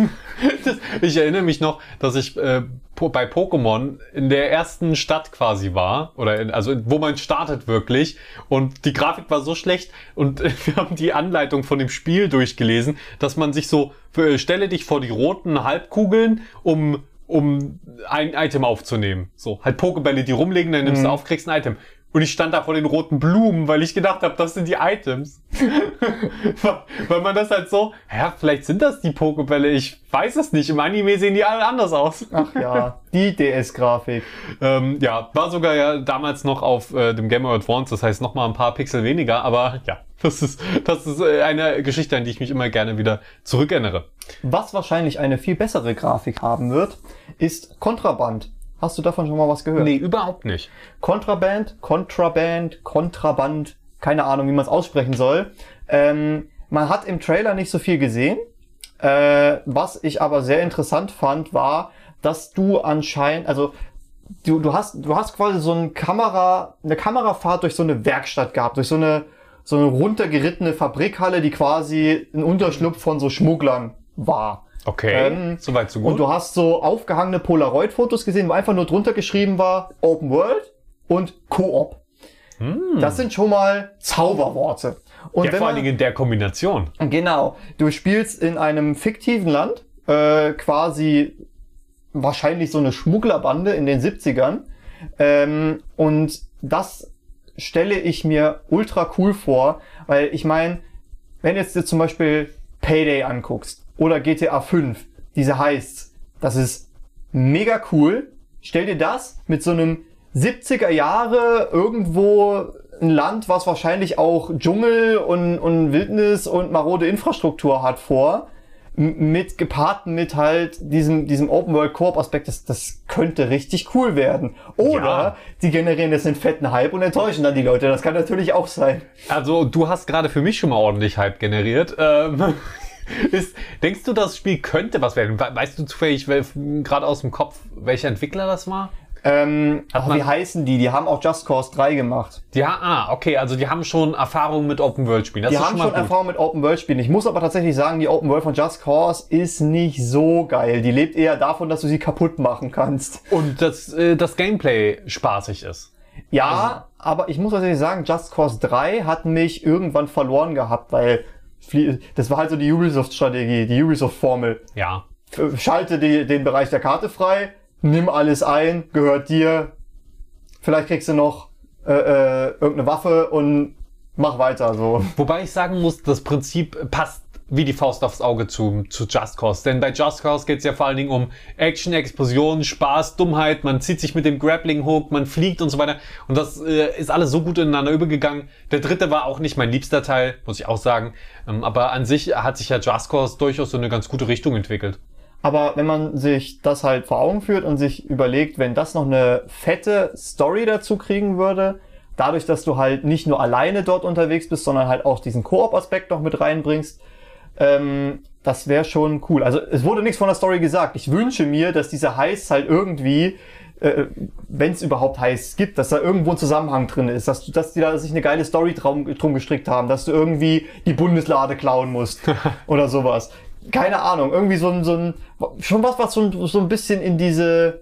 Das, ich erinnere mich noch, dass ich äh, bei Pokémon in der ersten Stadt quasi war, oder in, also wo man startet wirklich, und die Grafik war so schlecht und wir haben die Anleitung von dem Spiel durchgelesen, dass man sich so, äh, stelle dich vor die roten Halbkugeln, um um ein Item aufzunehmen. So, halt Pokebälle, die rumliegen, dann nimmst du auf, kriegst ein Item. Und ich stand da vor den roten Blumen, weil ich gedacht habe, das sind die Items. weil man das halt so, ja, vielleicht sind das die Pokebälle, ich weiß es nicht. Im Anime sehen die alle anders aus. Ach ja, die DS-Grafik. Ähm, ja, war sogar ja damals noch auf äh, dem Game Boy Advance, das heißt noch mal ein paar Pixel weniger, aber ja, das ist, das ist äh, eine Geschichte, an die ich mich immer gerne wieder zurückerinnere. Was wahrscheinlich eine viel bessere Grafik haben wird, ist Kontraband. Hast du davon schon mal was gehört? Nee, überhaupt nicht. Kontraband, Kontraband, Kontraband, keine Ahnung, wie man es aussprechen soll. Ähm, man hat im Trailer nicht so viel gesehen. Äh, was ich aber sehr interessant fand, war, dass du anscheinend, also du, du hast, du hast quasi so eine Kamera, eine Kamerafahrt durch so eine Werkstatt gehabt, durch so eine, so eine runtergerittene Fabrikhalle, die quasi ein Unterschlupf von so Schmugglern war. Okay, Ähm, soweit so gut. Und du hast so aufgehangene Polaroid-Fotos gesehen, wo einfach nur drunter geschrieben war Open World und Koop. Das sind schon mal Zauberworte. Und Hm. ja, vor allen Dingen in der Kombination. Genau. Du spielst in einem fiktiven Land, äh, quasi wahrscheinlich so eine Schmugglerbande in den 70ern. Ähm, und das stelle ich mir ultra cool vor, weil ich meine, wenn jetzt dir zum Beispiel Payday anguckst oder GTA 5, diese Heists, das ist mega cool. Stell dir das mit so einem 70er Jahre irgendwo ein Land, was wahrscheinlich auch Dschungel und, und Wildnis und marode Infrastruktur hat vor, mit gepaart mit halt diesem, diesem Open World Koop Aspekt, das, das könnte richtig cool werden. Oder Ja. die generieren jetzt einen fetten Hype und enttäuschen dann die Leute. Das kann natürlich auch sein. Also, du hast gerade für mich schon mal ordentlich Hype generiert. Ähm, ist, denkst du, das Spiel könnte was werden? We- Weißt du zufällig gerade aus dem Kopf, welcher Entwickler das war? Ähm, Hat ach, wie heißen die? Die haben auch Just Cause 3 gemacht. Die, ha- ah, okay, also die haben schon Erfahrung mit Open World Spielen. Das Die ist haben schon schon. Erfahrung mit Open World Spielen. Ich muss aber tatsächlich sagen, die Open World von Just Cause ist nicht so geil. Die lebt eher davon, dass du sie kaputt machen kannst. Und dass äh, das Gameplay spaßig ist. Ja, aber ich muss tatsächlich sagen, Just Cause 3 hat mich irgendwann verloren gehabt, weil das war halt so die Ubisoft-Strategie, die Ubisoft-Formel. Ja. F- Schalte die, den Bereich der Karte frei, nimm alles ein, gehört dir. Vielleicht kriegst du noch äh, äh, irgendeine Waffe und mach weiter so. Wobei ich sagen muss, das Prinzip passt wie die Faust aufs Auge zu, zu Just Cause. Denn bei Just Cause geht es ja vor allen Dingen um Action, Explosion, Spaß, Dummheit. Man zieht sich mit dem Grappling Hook, man fliegt und so weiter. Und das äh, ist alles so gut ineinander übergegangen. Der dritte war auch nicht mein liebster Teil, muss ich auch sagen. Ähm, aber an sich hat sich ja Just Cause durchaus so eine ganz gute Richtung entwickelt. Aber wenn man sich das halt vor Augen führt und sich überlegt, wenn das noch eine fette Story dazu kriegen würde, dadurch, dass du halt nicht nur alleine dort unterwegs bist, sondern halt auch diesen Koop-Aspekt noch mit reinbringst, ähm, das wäre schon cool. Also es wurde nichts von der Story gesagt. Ich wünsche mir, dass diese Heists halt irgendwie, äh, wenn es überhaupt Heists gibt, dass da irgendwo ein Zusammenhang drin ist, dass, du, dass die da sich eine geile Story drum, drum gestrickt haben, dass du irgendwie die Bundeslade klauen musst oder sowas. Keine Ahnung, irgendwie so ein, so ein schon was, was so ein, so ein bisschen in diese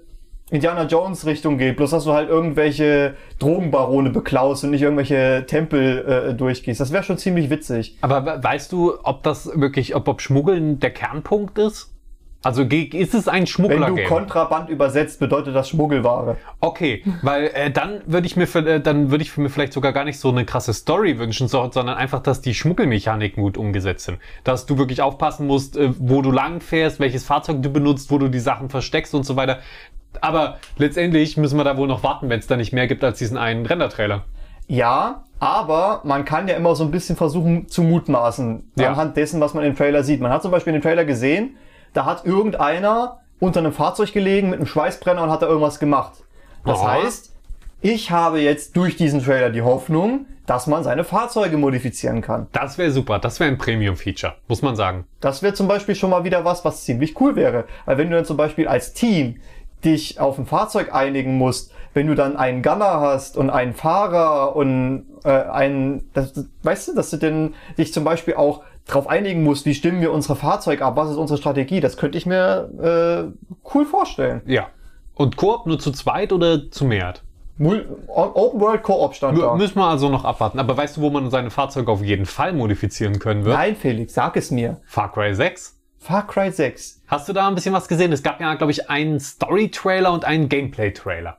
Indiana Jones Richtung geht, bloß dass du halt irgendwelche Drogenbarone beklaust und nicht irgendwelche Tempel äh, durchgehst. Das wäre schon ziemlich witzig. Aber we- weißt du, ob das wirklich, ob, ob Schmuggeln der Kernpunkt ist? Also ist es ein Wenn du? Kontraband übersetzt, bedeutet das Schmuggelware. Okay, weil äh, dann würde ich mir für, äh, dann würde ich mir vielleicht sogar gar nicht so eine krasse Story wünschen, so, sondern einfach, dass die Schmuggelmechaniken gut umgesetzt sind, dass du wirklich aufpassen musst, äh, wo du lang fährst, welches Fahrzeug du benutzt, wo du die Sachen versteckst und so weiter. Aber letztendlich müssen wir da wohl noch warten, wenn es da nicht mehr gibt als diesen einen Render-Trailer. Ja, aber man kann ja immer so ein bisschen versuchen zu mutmaßen, Ja. anhand dessen, was man im Trailer sieht. Man hat zum Beispiel in dem Trailer gesehen, da hat irgendeiner unter einem Fahrzeug gelegen mit einem Schweißbrenner und hat da irgendwas gemacht. Das Aha. heißt, ich habe jetzt durch diesen Trailer die Hoffnung, dass man seine Fahrzeuge modifizieren kann. Das wäre super, das wäre ein Premium-Feature, muss man sagen. Das wäre zum Beispiel schon mal wieder was, was ziemlich cool wäre. Weil wenn du dann zum Beispiel als Team dich auf ein Fahrzeug einigen musst, wenn du dann einen Gunner hast und einen Fahrer und äh, einen, das, weißt du, dass du denn dich zum Beispiel auch darauf einigen musst, wie stimmen wir unsere Fahrzeuge ab, was ist unsere Strategie, das könnte ich mir äh, cool vorstellen. Ja. Und Koop nur zu zweit oder zu mehr? Open World Co-op stand M da. müssen wir also noch abwarten. Aber weißt du, wo man seine Fahrzeuge auf jeden Fall modifizieren können wird? Nein, Felix, sag es mir. Far Cry 6. Far Cry 6. Hast du da ein bisschen was gesehen? Es gab ja, glaube ich, einen Story-Trailer und einen Gameplay-Trailer.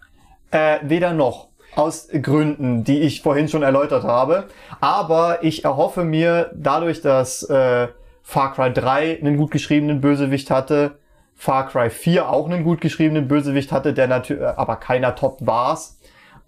Äh, weder noch. Aus Gründen, die ich vorhin schon erläutert habe. Aber ich erhoffe mir, dadurch, dass äh, Far Cry 3 einen gut geschriebenen Bösewicht hatte, Far Cry 4 auch einen gut geschriebenen Bösewicht hatte, der natürlich, aber keiner top war's.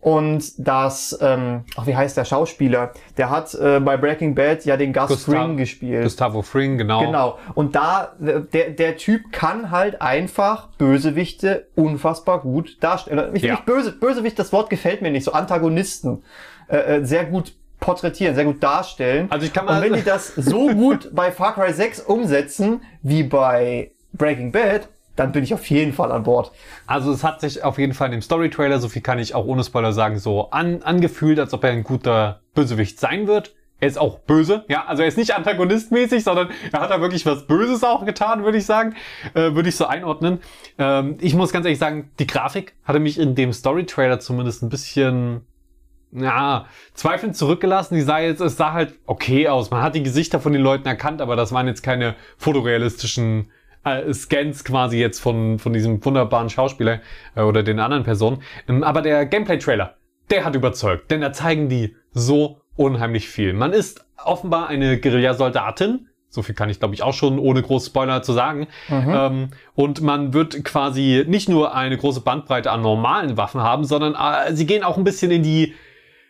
Und dass, ähm, ach, wie heißt der Schauspieler? Der hat äh, bei Breaking Bad ja den Gus Gustav- Fring gespielt. Gustavo Fring, genau. Genau. Und da, der, der Typ kann halt einfach Bösewichte unfassbar gut darstellen. Ich, Ja. nicht böse, Bösewicht, das Wort gefällt mir nicht. So Antagonisten äh, äh, sehr gut porträtieren, sehr gut darstellen. Also ich kann mal- Und wenn die das so gut bei Far Cry 6 umsetzen, wie bei Breaking Bad, dann bin ich auf jeden Fall an Bord. Also es hat sich auf jeden Fall in dem Story-Trailer, so viel kann ich auch ohne Spoiler sagen, so an, angefühlt, als ob er ein guter Bösewicht sein wird. Er ist auch böse, ja, also er ist nicht antagonistmäßig, sondern er hat da wirklich was Böses auch getan, würde ich sagen, äh, würde ich so einordnen. Ähm, ich muss ganz ehrlich sagen, die Grafik hatte mich in dem Story-Trailer zumindest ein bisschen, ja, zweifelnd zurückgelassen. Die sah jetzt, es sah halt okay aus. Man hat die Gesichter von den Leuten erkannt, aber das waren jetzt keine fotorealistischen äh, Scans quasi jetzt von, von diesem wunderbaren Schauspieler äh, oder den anderen Personen. Ähm, aber der Gameplay-Trailer, der hat überzeugt, denn da zeigen die so unheimlich viel. Man ist offenbar eine Guerilla-Soldatin. So viel kann ich, glaube ich, auch schon ohne große Spoiler zu sagen. Ähm, und man wird quasi nicht nur eine große Bandbreite an normalen Waffen haben, sondern äh, sie gehen auch ein bisschen in die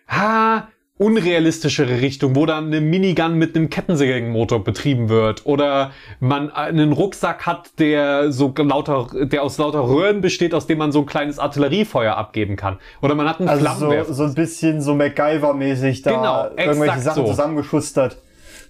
ha, unrealistischere Richtung, wo dann eine Minigun mit einem Kettensägenmotor betrieben wird oder man einen Rucksack hat, der so lauter, der aus lauter Röhren besteht, aus dem man so ein kleines Artilleriefeuer abgeben kann. Oder man hat einen Also so, Flammenwerfer. so ein bisschen so MacGyver-mäßig da Genau, irgendwelche Sachen so. zusammengeschustert.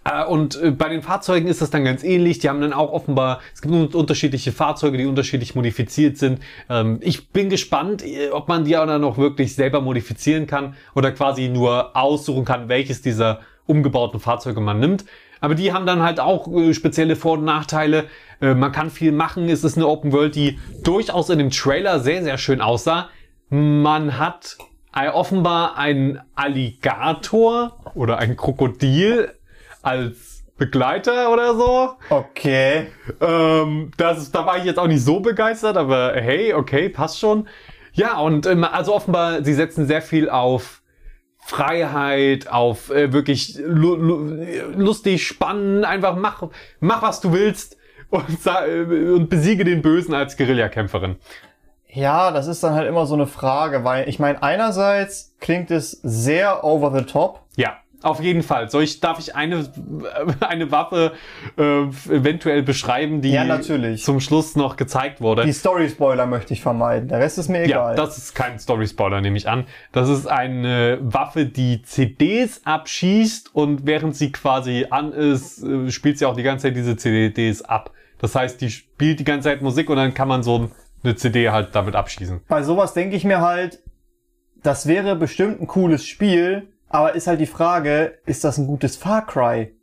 Äh, Und äh, bei den Fahrzeugen ist das dann ganz ähnlich. Die haben dann auch offenbar, es gibt un- unterschiedliche Fahrzeuge, die unterschiedlich modifiziert sind. Ähm, Ich bin gespannt, äh, ob man die auch dann noch wirklich selber modifizieren kann oder quasi nur aussuchen kann, welches dieser umgebauten Fahrzeuge man nimmt. Aber die haben dann halt auch spezielle Vor- und Nachteile. Man kann viel machen. Es ist eine Open World, die durchaus in dem Trailer sehr, sehr schön aussah. Man hat offenbar einen Alligator oder ein Krokodil als Begleiter oder so. Okay. Ähm, das da war ich jetzt auch nicht so begeistert, aber hey, okay, passt schon. Ja, und ähm, also offenbar, sie setzen sehr viel auf Freiheit, auf äh, wirklich lu lu lustig, spannend, einfach mach, mach was du willst und, äh, und besiege den Bösen als Guerillakämpferin. Ja, das ist dann halt immer so eine Frage, weil ich meine, einerseits klingt es sehr over the top. Ja, auf jeden Fall. Soll ich, darf ich eine, eine Waffe äh, eventuell beschreiben, die Ja, natürlich. zum Schluss noch gezeigt wurde? Die Story-Spoiler möchte ich vermeiden. Der Rest ist mir Ja, egal. das ist kein Story-Spoiler, nehme ich an. Das ist eine Waffe, die CDs abschießt und während sie quasi an ist, äh, spielt sie auch die ganze Zeit diese CDs ab. Das heißt, die spielt die ganze Zeit Musik und dann kann man so eine CD halt damit abschießen. Bei sowas denke ich mir halt, das wäre bestimmt ein cooles Spiel, aber ist halt die Frage, ist das ein gutes Far Cry?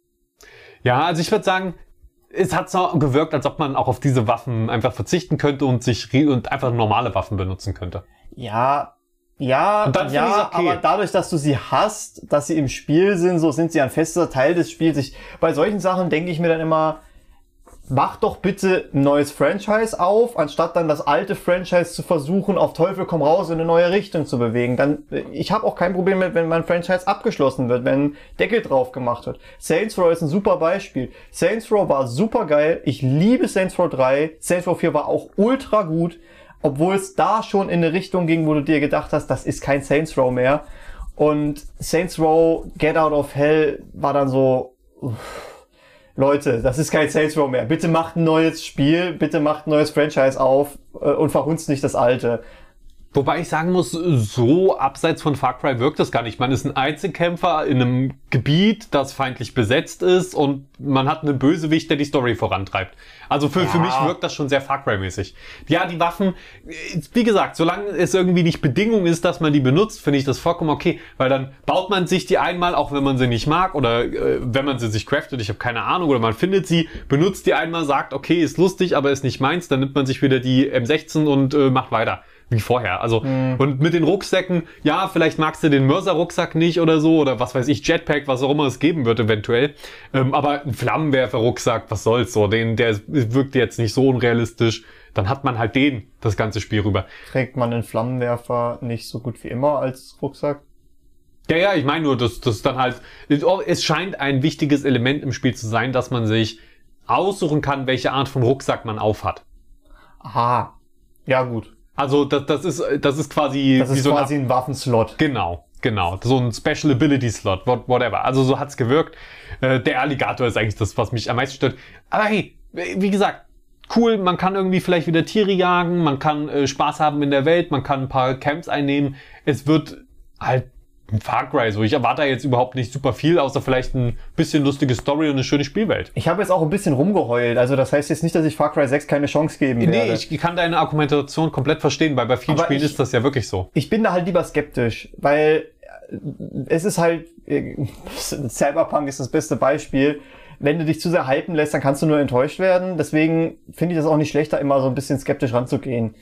Ja, also ich würde sagen, es hat so gewirkt, als ob man auch auf diese Waffen einfach verzichten könnte und sich und einfach normale Waffen benutzen könnte. Ja, ja, ja, okay. aber dadurch, dass du sie hast, dass sie im Spiel sind, so sind sie ein fester Teil des Spiels. Ich, bei solchen Sachen denke ich mir dann immer, mach doch bitte ein neues Franchise auf, anstatt dann das alte Franchise zu versuchen, auf Teufel komm raus in eine neue Richtung zu bewegen. Dann, ich habe auch kein Problem mit, wenn mein Franchise abgeschlossen wird, wenn Deckel drauf gemacht wird. Saints Row ist ein super Beispiel. Saints Row war super geil. Ich liebe Saints Row 3. Saints Row 4 war auch ultra gut, obwohl es da schon in eine Richtung ging, wo du dir gedacht hast, das ist kein Saints Row mehr. Und Saints Row Get Out of Hell war dann so, uff Leute, das ist kein Saints Row mehr. Bitte macht ein neues Spiel, bitte macht ein neues Franchise auf äh, und verhunzt nicht das alte. Wobei ich sagen muss, so abseits von Far Cry wirkt das gar nicht. Man ist ein Einzelkämpfer in einem Gebiet, das feindlich besetzt ist und man hat einen Bösewicht, der die Story vorantreibt. Also für, ja. für mich wirkt das schon sehr Far Cry-mäßig. Ja, die Waffen, wie gesagt, solange es irgendwie nicht Bedingung ist, dass man die benutzt, finde ich das vollkommen okay, weil dann baut man sich die einmal, auch wenn man sie nicht mag oder äh, wenn man sie sich craftet, ich habe keine Ahnung, oder man findet sie, benutzt die einmal, sagt, okay, ist lustig, aber ist nicht meins, dann nimmt man sich wieder die M16 und äh, macht weiter wie vorher. Also mhm. und mit den Rucksäcken, ja, vielleicht magst du den Mörser-Rucksack nicht oder so oder was weiß ich, Jetpack, was auch immer es geben wird eventuell. Ähm, aber ein Flammenwerfer-Rucksack, was soll's so? Den, der wirkt jetzt nicht so unrealistisch. Dann hat man halt den das ganze Spiel rüber. Trägt man den Flammenwerfer nicht so gut wie immer als Rucksack? Ja, ja, ich meine nur, dass das dann halt, es scheint ein wichtiges Element im Spiel zu sein, dass man sich aussuchen kann, welche Art von Rucksack man aufhat. Aha. Ja, gut. Also das, das ist das ist quasi das ist so quasi ein, ein Waffenslot. Genau, genau, so ein Special Ability Slot, whatever. Also so hat's gewirkt. Äh, der Alligator ist eigentlich das, was mich am meisten stört. Aber hey, wie gesagt, cool, man kann irgendwie vielleicht wieder Tiere jagen, man kann äh, Spaß haben in der Welt, man kann ein paar Camps einnehmen. Es wird halt Far Cry. So, ich erwarte jetzt überhaupt nicht super viel, außer vielleicht ein bisschen lustige Story und eine schöne Spielwelt. Ich habe jetzt auch ein bisschen rumgeheult. Also das heißt jetzt nicht, dass ich Far Cry 6 keine Chance geben werde. Nee, ich kann deine Argumentation komplett verstehen, weil bei vielen Aber Spielen ich, ist das ja wirklich so. Ich bin da halt lieber skeptisch, weil äh, es ist halt, äh, Cyberpunk ist das beste Beispiel. Wenn du dich zu sehr hypen lässt, dann kannst du nur enttäuscht werden. Deswegen finde ich das auch nicht schlechter, immer so ein bisschen skeptisch ranzugehen.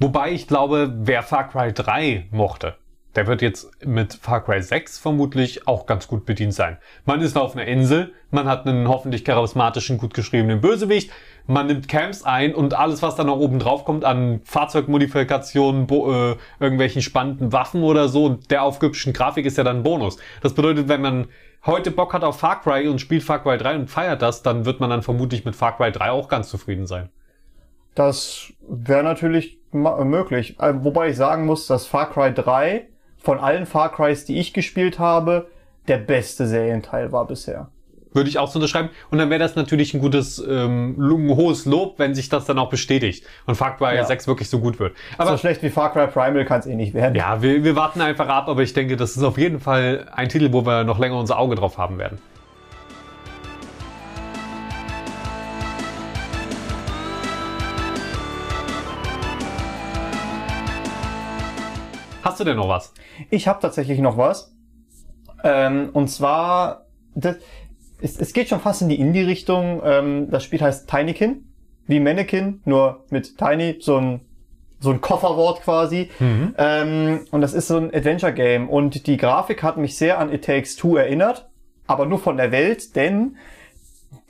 Wobei ich glaube, wer Far Cry 3 mochte, der wird jetzt mit Far Cry 6 vermutlich auch ganz gut bedient sein. Man ist auf einer Insel, man hat einen hoffentlich charismatischen, gut geschriebenen Bösewicht, man nimmt Camps ein und alles, was da noch oben drauf kommt an Fahrzeugmodifikationen, äh, irgendwelchen spannenden Waffen oder so, der aufgehübschten Grafik ist ja dann ein Bonus. Das bedeutet, wenn man heute Bock hat auf Far Cry und spielt Far Cry 3 und feiert das, dann wird man dann vermutlich mit Far Cry 3 auch ganz zufrieden sein. Das wäre natürlich möglich. Äh, wobei ich sagen muss, dass Far Cry 3 von allen Far Crys, die ich gespielt habe, der beste Serienteil war bisher. Würde ich auch so unterschreiben. Und dann wäre das natürlich ein gutes, ähm, ein hohes Lob, wenn sich das dann auch bestätigt und Far Cry ja. 6 wirklich so gut wird. Aber so schlecht wie Far Cry Primal kann es eh nicht werden. Ja, wir, wir warten einfach ab, aber ich denke, das ist auf jeden Fall ein Titel, wo wir noch länger unser Auge drauf haben werden. Hast du denn noch was? Ich habe tatsächlich noch was. Ähm, und zwar, das, es, es geht schon fast in die Indie-Richtung. Ähm, das Spiel heißt Tinykin, wie Mannequin, nur mit Tiny, so ein so ein Kofferwort quasi. Mhm. Ähm, und das ist so ein Adventure-Game. Und die Grafik hat mich sehr an It Takes Two erinnert, aber nur von der Welt, denn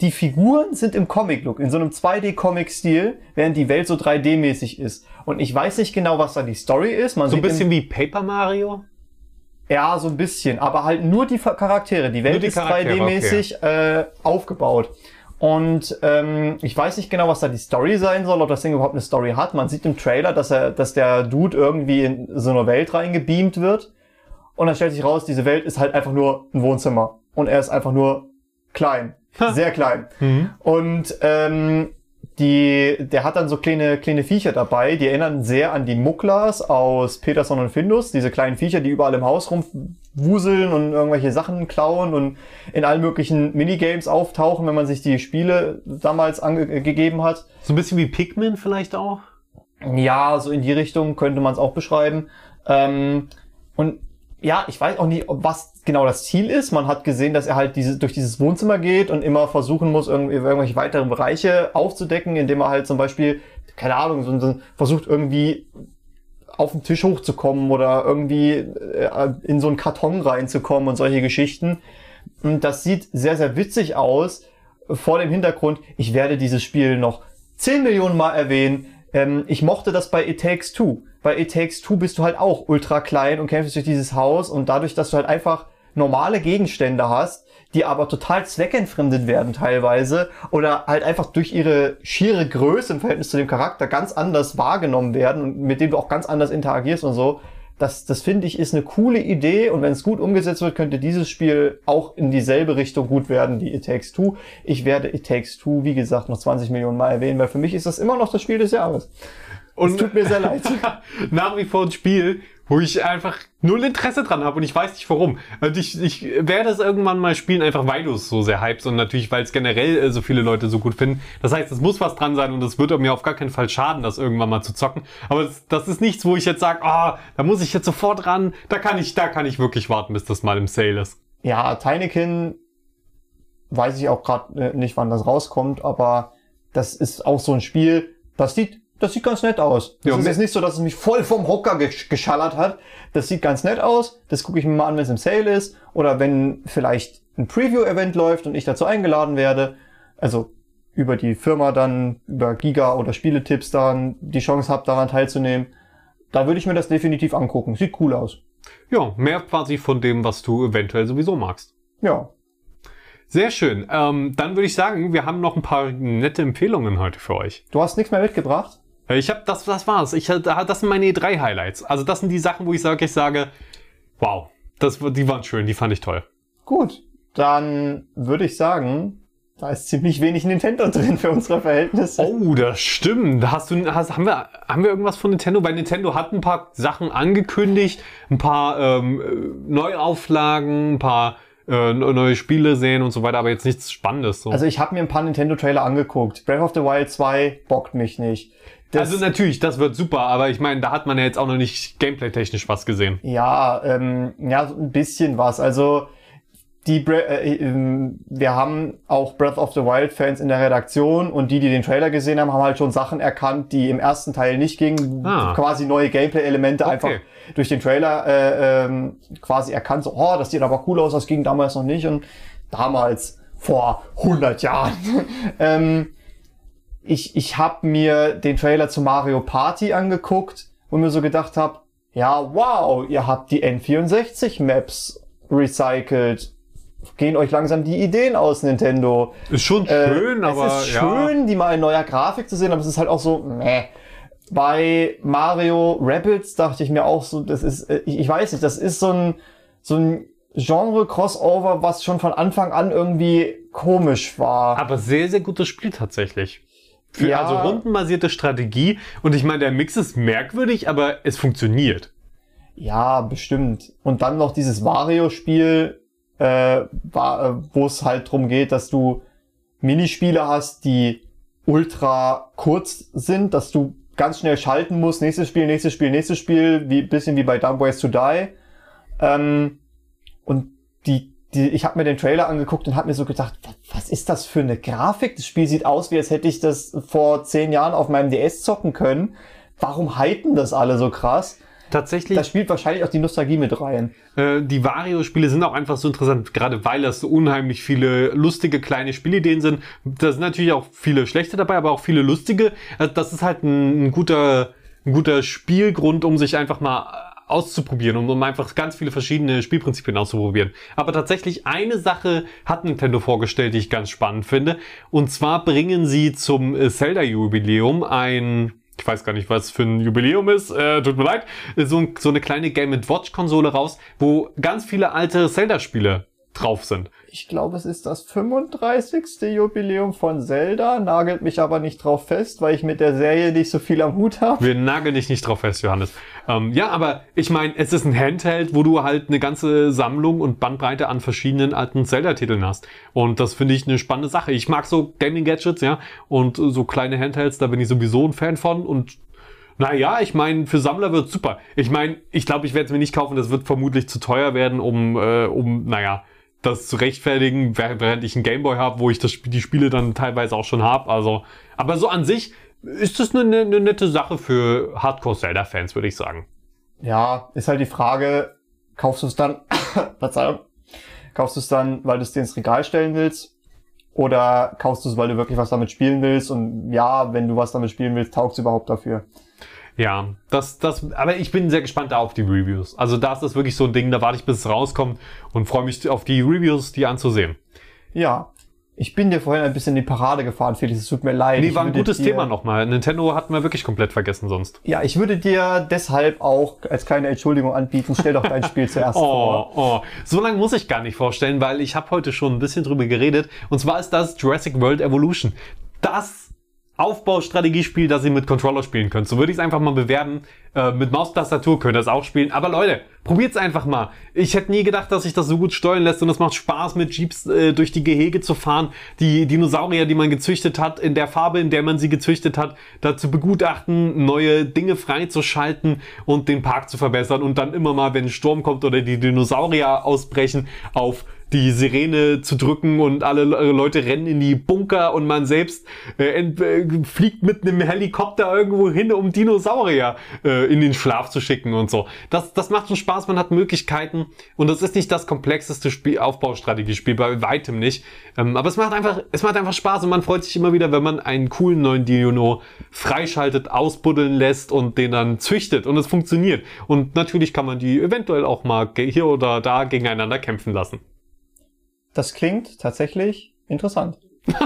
die Figuren sind im Comic-Look, in so einem 2D-Comic-Stil, während die Welt so 3D-mäßig ist. Und ich weiß nicht genau, was da die Story ist. Man so ein bisschen wie Paper Mario? Ja, so ein bisschen, aber halt nur die Charaktere. Die Welt die ist 3D-mäßig okay. äh, aufgebaut. Und ähm, ich weiß nicht genau, was da die Story sein soll, ob das Ding überhaupt eine Story hat. Man sieht im Trailer, dass er, dass der Dude irgendwie in so eine Welt reingebeamt wird. Und dann stellt sich raus, diese Welt ist halt einfach nur ein Wohnzimmer. Und er ist einfach nur klein. Sehr klein. Mhm. Und ähm, die, der hat dann so kleine, kleine Viecher dabei, die erinnern sehr an die Mucklers aus Peterson und Findus, diese kleinen Viecher, die überall im Haus rumwuseln und irgendwelche Sachen klauen und in allen möglichen Minigames auftauchen, wenn man sich die Spiele damals angegeben hat. So ein bisschen wie Pikmin vielleicht auch? Ja, so in die Richtung könnte man es auch beschreiben. Ähm, und ja, ich weiß auch nicht, was genau das Ziel ist. Man hat gesehen, dass er halt diese, durch dieses Wohnzimmer geht und immer versuchen muss, irgendwie irgendwelche weiteren Bereiche aufzudecken, indem er halt zum Beispiel, keine Ahnung, so, so versucht irgendwie auf den Tisch hochzukommen oder irgendwie äh, in so einen Karton reinzukommen und solche Geschichten. Und das sieht sehr, sehr witzig aus. vor dem Hintergrund, ich werde dieses Spiel noch 10 Millionen Mal erwähnen. Ähm, ich mochte das bei It Takes Two. Bei It Takes Two bist du halt auch ultra klein und kämpfst durch dieses Haus und dadurch, dass du halt einfach normale Gegenstände hast, die aber total zweckentfremdet werden teilweise oder halt einfach durch ihre schiere Größe im Verhältnis zu dem Charakter ganz anders wahrgenommen werden und mit dem du auch ganz anders interagierst und so. Das, das finde ich ist eine coole Idee und wenn es gut umgesetzt wird, könnte dieses Spiel auch in dieselbe Richtung gut werden wie It Takes Two. Ich werde It Takes Two, wie gesagt, noch 20 Millionen Mal erwähnen, weil für mich ist das immer noch das Spiel des Jahres. Und es tut mir sehr leid. nach wie vor ein Spiel, wo ich einfach null Interesse dran habe und ich weiß nicht warum. Und ich, ich werde es irgendwann mal spielen, einfach weil du es so sehr hypst und natürlich, weil es generell äh, so viele Leute so gut finden. Das heißt, es muss was dran sein und es wird mir auf gar keinen Fall schaden, das irgendwann mal zu zocken. Aber das, ist nichts, wo ich jetzt sage, ah, oh, da muss ich jetzt sofort ran. Da kann ich, da kann ich wirklich warten, bis das mal im Sale ist. Ja, Tinykin weiß ich auch gerade äh, nicht, wann das rauskommt, aber das ist auch so ein Spiel, das sieht das sieht ganz nett aus. Das ja, ist jetzt nicht so, dass es mich voll vom Hocker geschallert hat. Das sieht ganz nett aus. Das gucke ich mir mal an, wenn es im Sale ist. Oder wenn vielleicht ein Preview-Event läuft und ich dazu eingeladen werde. Also über die Firma dann, über Giga oder Spieletipps dann die Chance habe, daran teilzunehmen. Da würde ich mir das definitiv angucken. Sieht cool aus. Ja, mehr quasi von dem, was du eventuell sowieso magst. Ja. Sehr schön. Ähm, dann würde ich sagen, wir haben noch ein paar nette Empfehlungen heute für euch. Du hast nichts mehr mitgebracht? Äh, ich habe das, das war's. Ich, das sind meine E3 Highlights. Also das sind die Sachen, wo ich wirklich sage, wow, das, die waren schön, die fand ich toll. Gut, dann würde ich sagen, da ist ziemlich wenig Nintendo drin für unsere Verhältnisse. Oh, das stimmt. Hast du, hast, haben wir, haben wir irgendwas von Nintendo? Weil Nintendo hat ein paar Sachen angekündigt, ein paar ähm, Neuauflagen, ein paar äh, neue Spiele sehen und so weiter, aber jetzt nichts Spannendes. So. Also ich habe mir ein paar Nintendo-Trailer angeguckt. Breath of the Wild 2 bockt mich nicht. Das, also natürlich, das wird super, aber ich meine, da hat man ja jetzt auch noch nicht gameplay-technisch was gesehen. Ja, ähm, ja, so ein bisschen was. Also die äh, äh, wir haben auch Breath of the Wild Fans in der Redaktion und die, die den Trailer gesehen haben, haben halt schon Sachen erkannt, die im ersten Teil nicht gingen. Ah. Quasi neue Gameplay-Elemente okay. einfach durch den Trailer äh, ähm, quasi erkannt. So, oh, das sieht aber cool aus, das ging damals noch nicht und damals vor 100 Jahren. ähm, ich ich habe mir den Trailer zu Mario Party angeguckt und mir so gedacht habe, ja, wow, ihr habt die N64 Maps recycelt. Gehen euch langsam die Ideen aus, Nintendo. Ist schon äh, schön, äh, aber. Es ist schön, ja. die mal in neuer Grafik zu sehen, aber es ist halt auch so, meh. Bei Mario Rapids dachte ich mir auch so, das ist, äh, ich, ich weiß nicht, das ist so ein, so ein Genre-Crossover, was schon von Anfang an irgendwie komisch war. Aber sehr, sehr gutes Spiel tatsächlich. Für ja. also rundenbasierte Strategie. Und ich meine, der Mix ist merkwürdig, aber es funktioniert. Ja, bestimmt. Und dann noch dieses Wario-Spiel, äh, äh, wo es halt drum geht, dass du Minispiele hast, die ultra kurz sind, dass du ganz schnell schalten musst, nächstes Spiel, nächstes Spiel, nächstes Spiel, wie bisschen wie bei Dumb Ways to Die. Ähm, und die die, ich habe mir den Trailer angeguckt und habe mir so gedacht, was ist das für eine Grafik? Das Spiel sieht aus, wie als hätte ich das vor zehn Jahren auf meinem DS zocken können. Warum hypen das alle so krass? Tatsächlich. Da spielt wahrscheinlich auch die Nostalgie mit rein. Äh, die Wario-Spiele sind auch einfach so interessant, gerade weil das so unheimlich viele lustige kleine Spielideen sind. Da sind natürlich auch viele schlechte dabei, aber auch viele lustige. Also das ist halt ein, ein guter, ein guter Spielgrund, um sich einfach mal auszuprobieren und um einfach ganz viele verschiedene Spielprinzipien auszuprobieren. Aber tatsächlich eine Sache hat Nintendo vorgestellt, die ich ganz spannend finde. Und zwar bringen sie zum äh, Zelda-Jubiläum ein ich weiß gar nicht, was für ein Jubiläum ist, äh, tut mir leid, so, so eine kleine Game Watch Konsole raus, wo ganz viele alte Zelda-Spiele drauf sind. Ich glaube, es ist das 35. Jubiläum von Zelda, nagelt mich aber nicht drauf fest, weil ich mit der Serie nicht so viel am Hut habe. Wir nageln dich nicht drauf fest, Johannes. Ähm, ja, aber ich meine, es ist ein Handheld, wo du halt eine ganze Sammlung und Bandbreite an verschiedenen alten Zelda-Titeln hast. Und das finde ich eine spannende Sache. Ich mag so Gaming-Gadgets, ja, und so kleine Handhelds, da bin ich sowieso ein Fan von und naja, ich meine, für Sammler wird super. Ich meine, ich glaube, ich werde es mir nicht kaufen, das wird vermutlich zu teuer werden, um, äh, um, naja, das zu rechtfertigen, während ich einen Gameboy habe, wo ich das, die Spiele dann teilweise auch schon habe. Also, aber so an sich ist das eine, eine nette Sache für Hardcore-Zelda-Fans, würde ich sagen. Ja, ist halt die Frage, kaufst du es dann, Verzeihung, kaufst du es dann, weil du es dir ins Regal stellen willst? Oder kaufst du es, weil du wirklich was damit spielen willst? Und ja, wenn du was damit spielen willst, taugt es überhaupt dafür? Ja, das, das, aber ich bin sehr gespannt da auf die Reviews. Also da ist das wirklich so ein Ding, da warte ich, bis es rauskommt und freue mich auf die Reviews, die anzusehen. Ja, ich bin dir vorhin ein bisschen in die Parade gefahren, Felix. Es tut mir leid. Nee, Ich war ein gutes dir, Thema nochmal. Nintendo hatten wir wirklich komplett vergessen sonst. Ja, ich würde dir deshalb auch als kleine Entschuldigung anbieten, stell doch dein Spiel zuerst vor. Oh, oh. So lange muss ich gar nicht vorstellen, weil ich habe heute schon ein bisschen drüber geredet. Und zwar ist das Jurassic World Evolution. Das Aufbaustrategiespiel, das ihr mit Controller spielen könnt. So würde ich es einfach mal bewerben. Äh, mit Maustastatur könnt ihr es auch spielen. Aber Leute, probiert's einfach mal. Ich hätte nie gedacht, dass sich das so gut steuern lässt und es macht Spaß, mit Jeeps äh, durch die Gehege zu fahren, die Dinosaurier, die man gezüchtet hat, in der Farbe, in der man sie gezüchtet hat, da zu begutachten, neue Dinge freizuschalten und den Park zu verbessern und dann immer mal, wenn ein Sturm kommt oder die Dinosaurier ausbrechen, auf die Sirene zu drücken und alle Le- Leute rennen in die Bunker und man selbst äh, äh, fliegt mit einem Helikopter irgendwo hin, um Dinosaurier äh, in den Schlaf zu schicken und so. Das, das macht schon Spaß, man hat Möglichkeiten und das ist nicht das komplexeste Spiel, Aufbaustrategiespiel, bei weitem nicht. Ähm, aber es macht einfach, es macht einfach Spaß und man freut sich immer wieder, wenn man einen coolen neuen Dino freischaltet, ausbuddeln lässt und den dann züchtet und es funktioniert. Und natürlich kann man die eventuell auch mal hier oder da gegeneinander kämpfen lassen. Das klingt tatsächlich interessant.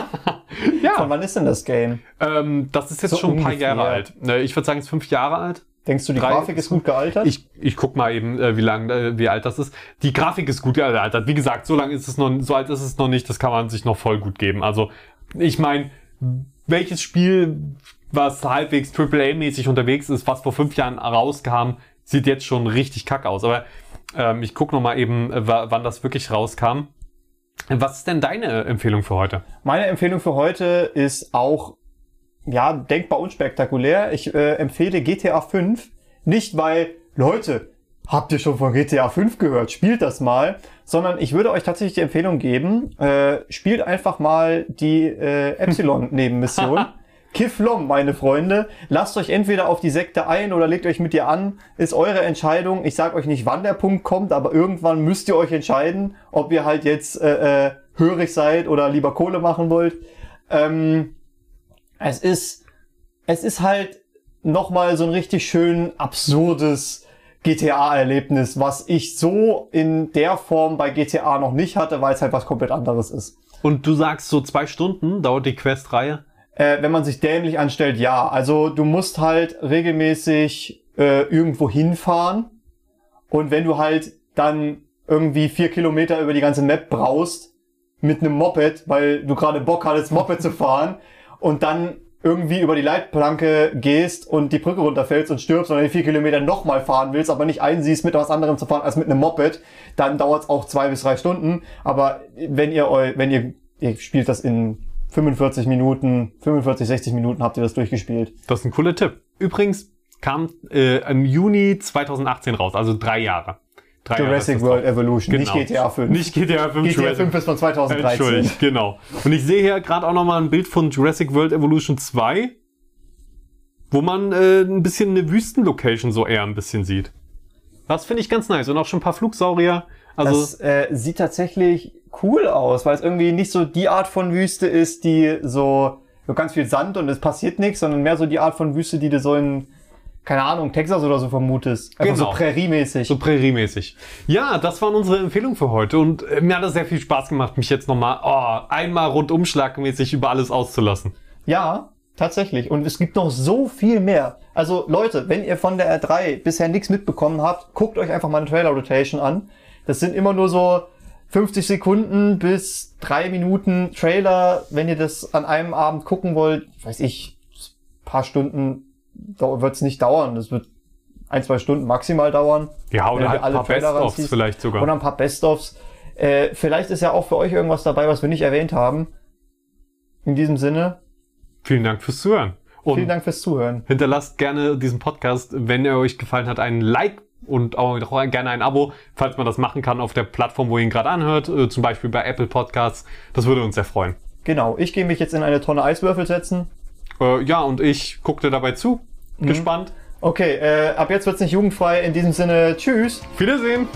Ja. Von wann ist denn das Game? Ähm, das ist jetzt So schon ein paar. Jahre alt. Ne, Ich würde sagen, es ist fünf Jahre alt. Denkst du, die Drei- Grafik ist gut gealtert? Ich, ich guck mal eben, äh, wie lang, äh, wie alt das ist. Die Grafik ist gut gealtert. Wie gesagt, so lang ist es noch, so alt ist es noch nicht. Das kann man sich noch voll gut geben. Also, ich meine, welches Spiel, was halbwegs AAA-mäßig unterwegs ist, was vor fünf Jahren rauskam, sieht jetzt schon richtig kack aus. Aber ähm, ich guck noch mal eben, äh, wa- wann das wirklich rauskam. Was ist denn deine Empfehlung für heute? Meine Empfehlung für heute ist auch, ja, denkbar unspektakulär. Ich äh, empfehle GTA 5. Nicht weil, Leute, habt ihr schon von GTA 5 gehört? Spielt das mal. Sondern ich würde euch tatsächlich die Empfehlung geben, äh, spielt einfach mal die äh, Epsilon-Nebenmission. Kiflom, meine Freunde. Lasst euch entweder auf die Sekte ein oder legt euch mit ihr an. Ist eure Entscheidung. Ich sag euch nicht, wann der Punkt kommt, aber irgendwann müsst ihr euch entscheiden, ob ihr halt jetzt äh, äh, hörig seid oder lieber Kohle machen wollt. Ähm, es ist, es ist halt nochmal so ein richtig schön absurdes GTA-Erlebnis, was ich so in der Form bei GTA noch nicht hatte, weil es halt was komplett anderes ist. Und du sagst, so zwei Stunden dauert die Questreihe? Äh, wenn man sich dämlich anstellt, ja. Also du musst halt regelmäßig äh, irgendwo hinfahren und wenn du halt dann irgendwie vier Kilometer über die ganze Map brauchst mit einem Moped, weil du gerade Bock hattest, Moped zu fahren und dann irgendwie über die Leitplanke gehst und die Brücke runterfällst und stirbst und dann die vier Kilometer nochmal fahren willst, aber nicht einsiehst, mit was anderem zu fahren als mit einem Moped, dann dauert es auch zwei bis drei Stunden. Aber wenn ihr eu, wenn ihr, ihr spielt das in 45 Minuten, 45, 60 Minuten habt ihr das durchgespielt. Das ist ein cooler Tipp. Übrigens kam äh, im Juni 2018 raus, also drei Jahre. Drei Jahre Jurassic das World drauf. Evolution, Genau. nicht GTA 5. Nicht GTA 5. GTA Jurassic 5 ist von 2013. Entschuldigt, genau. Und ich sehe hier gerade auch nochmal ein Bild von Jurassic World Evolution 2, wo man äh, ein bisschen eine Wüstenlocation so eher ein bisschen sieht. Das finde ich ganz nice. Und auch schon ein paar Flugsaurier. Also, das äh, sieht tatsächlich cool aus, weil es irgendwie nicht so die Art von Wüste ist, die so, so ganz viel Sand und es passiert nichts, sondern mehr so die Art von Wüste, die du so in, keine Ahnung, Texas oder so vermutest. Einfach Genau. so präriemäßig. so präriemäßig. Ja, das waren unsere Empfehlungen für heute. Und äh, mir hat es sehr viel Spaß gemacht, mich jetzt nochmal oh, einmal rundumschlagmäßig über alles auszulassen. Ja, tatsächlich. Und es gibt noch so viel mehr. Also Leute, wenn ihr von der R3 bisher nichts mitbekommen habt, guckt euch einfach mal eine Trailer Rotation an. Das sind immer nur so 50 Sekunden bis drei Minuten Trailer. Wenn ihr das an einem Abend gucken wollt, weiß ich, paar Stunden wird es nicht dauern. Das wird ein, zwei Stunden maximal dauern. Ja, oder halt ein paar Best-ofs vielleicht sogar. Oder ein paar Best-ofs. Äh, vielleicht ist ja auch für euch irgendwas dabei, was wir nicht erwähnt haben. In diesem Sinne, Vielen Dank fürs Zuhören. Und vielen Dank fürs Zuhören. Hinterlasst gerne diesen Podcast, wenn er euch gefallen hat, einen Like und auch gerne ein Abo, falls man das machen kann auf der Plattform, wo ihr ihn gerade anhört, äh, zum Beispiel bei Apple Podcasts. Das würde uns sehr freuen. Genau, ich gehe mich jetzt in eine Tonne Eiswürfel setzen. Äh, ja, und ich guckte dabei zu. Mhm. Gespannt. Okay, äh, ab jetzt wird's nicht jugendfrei. In diesem Sinne, tschüss. Wiedersehen.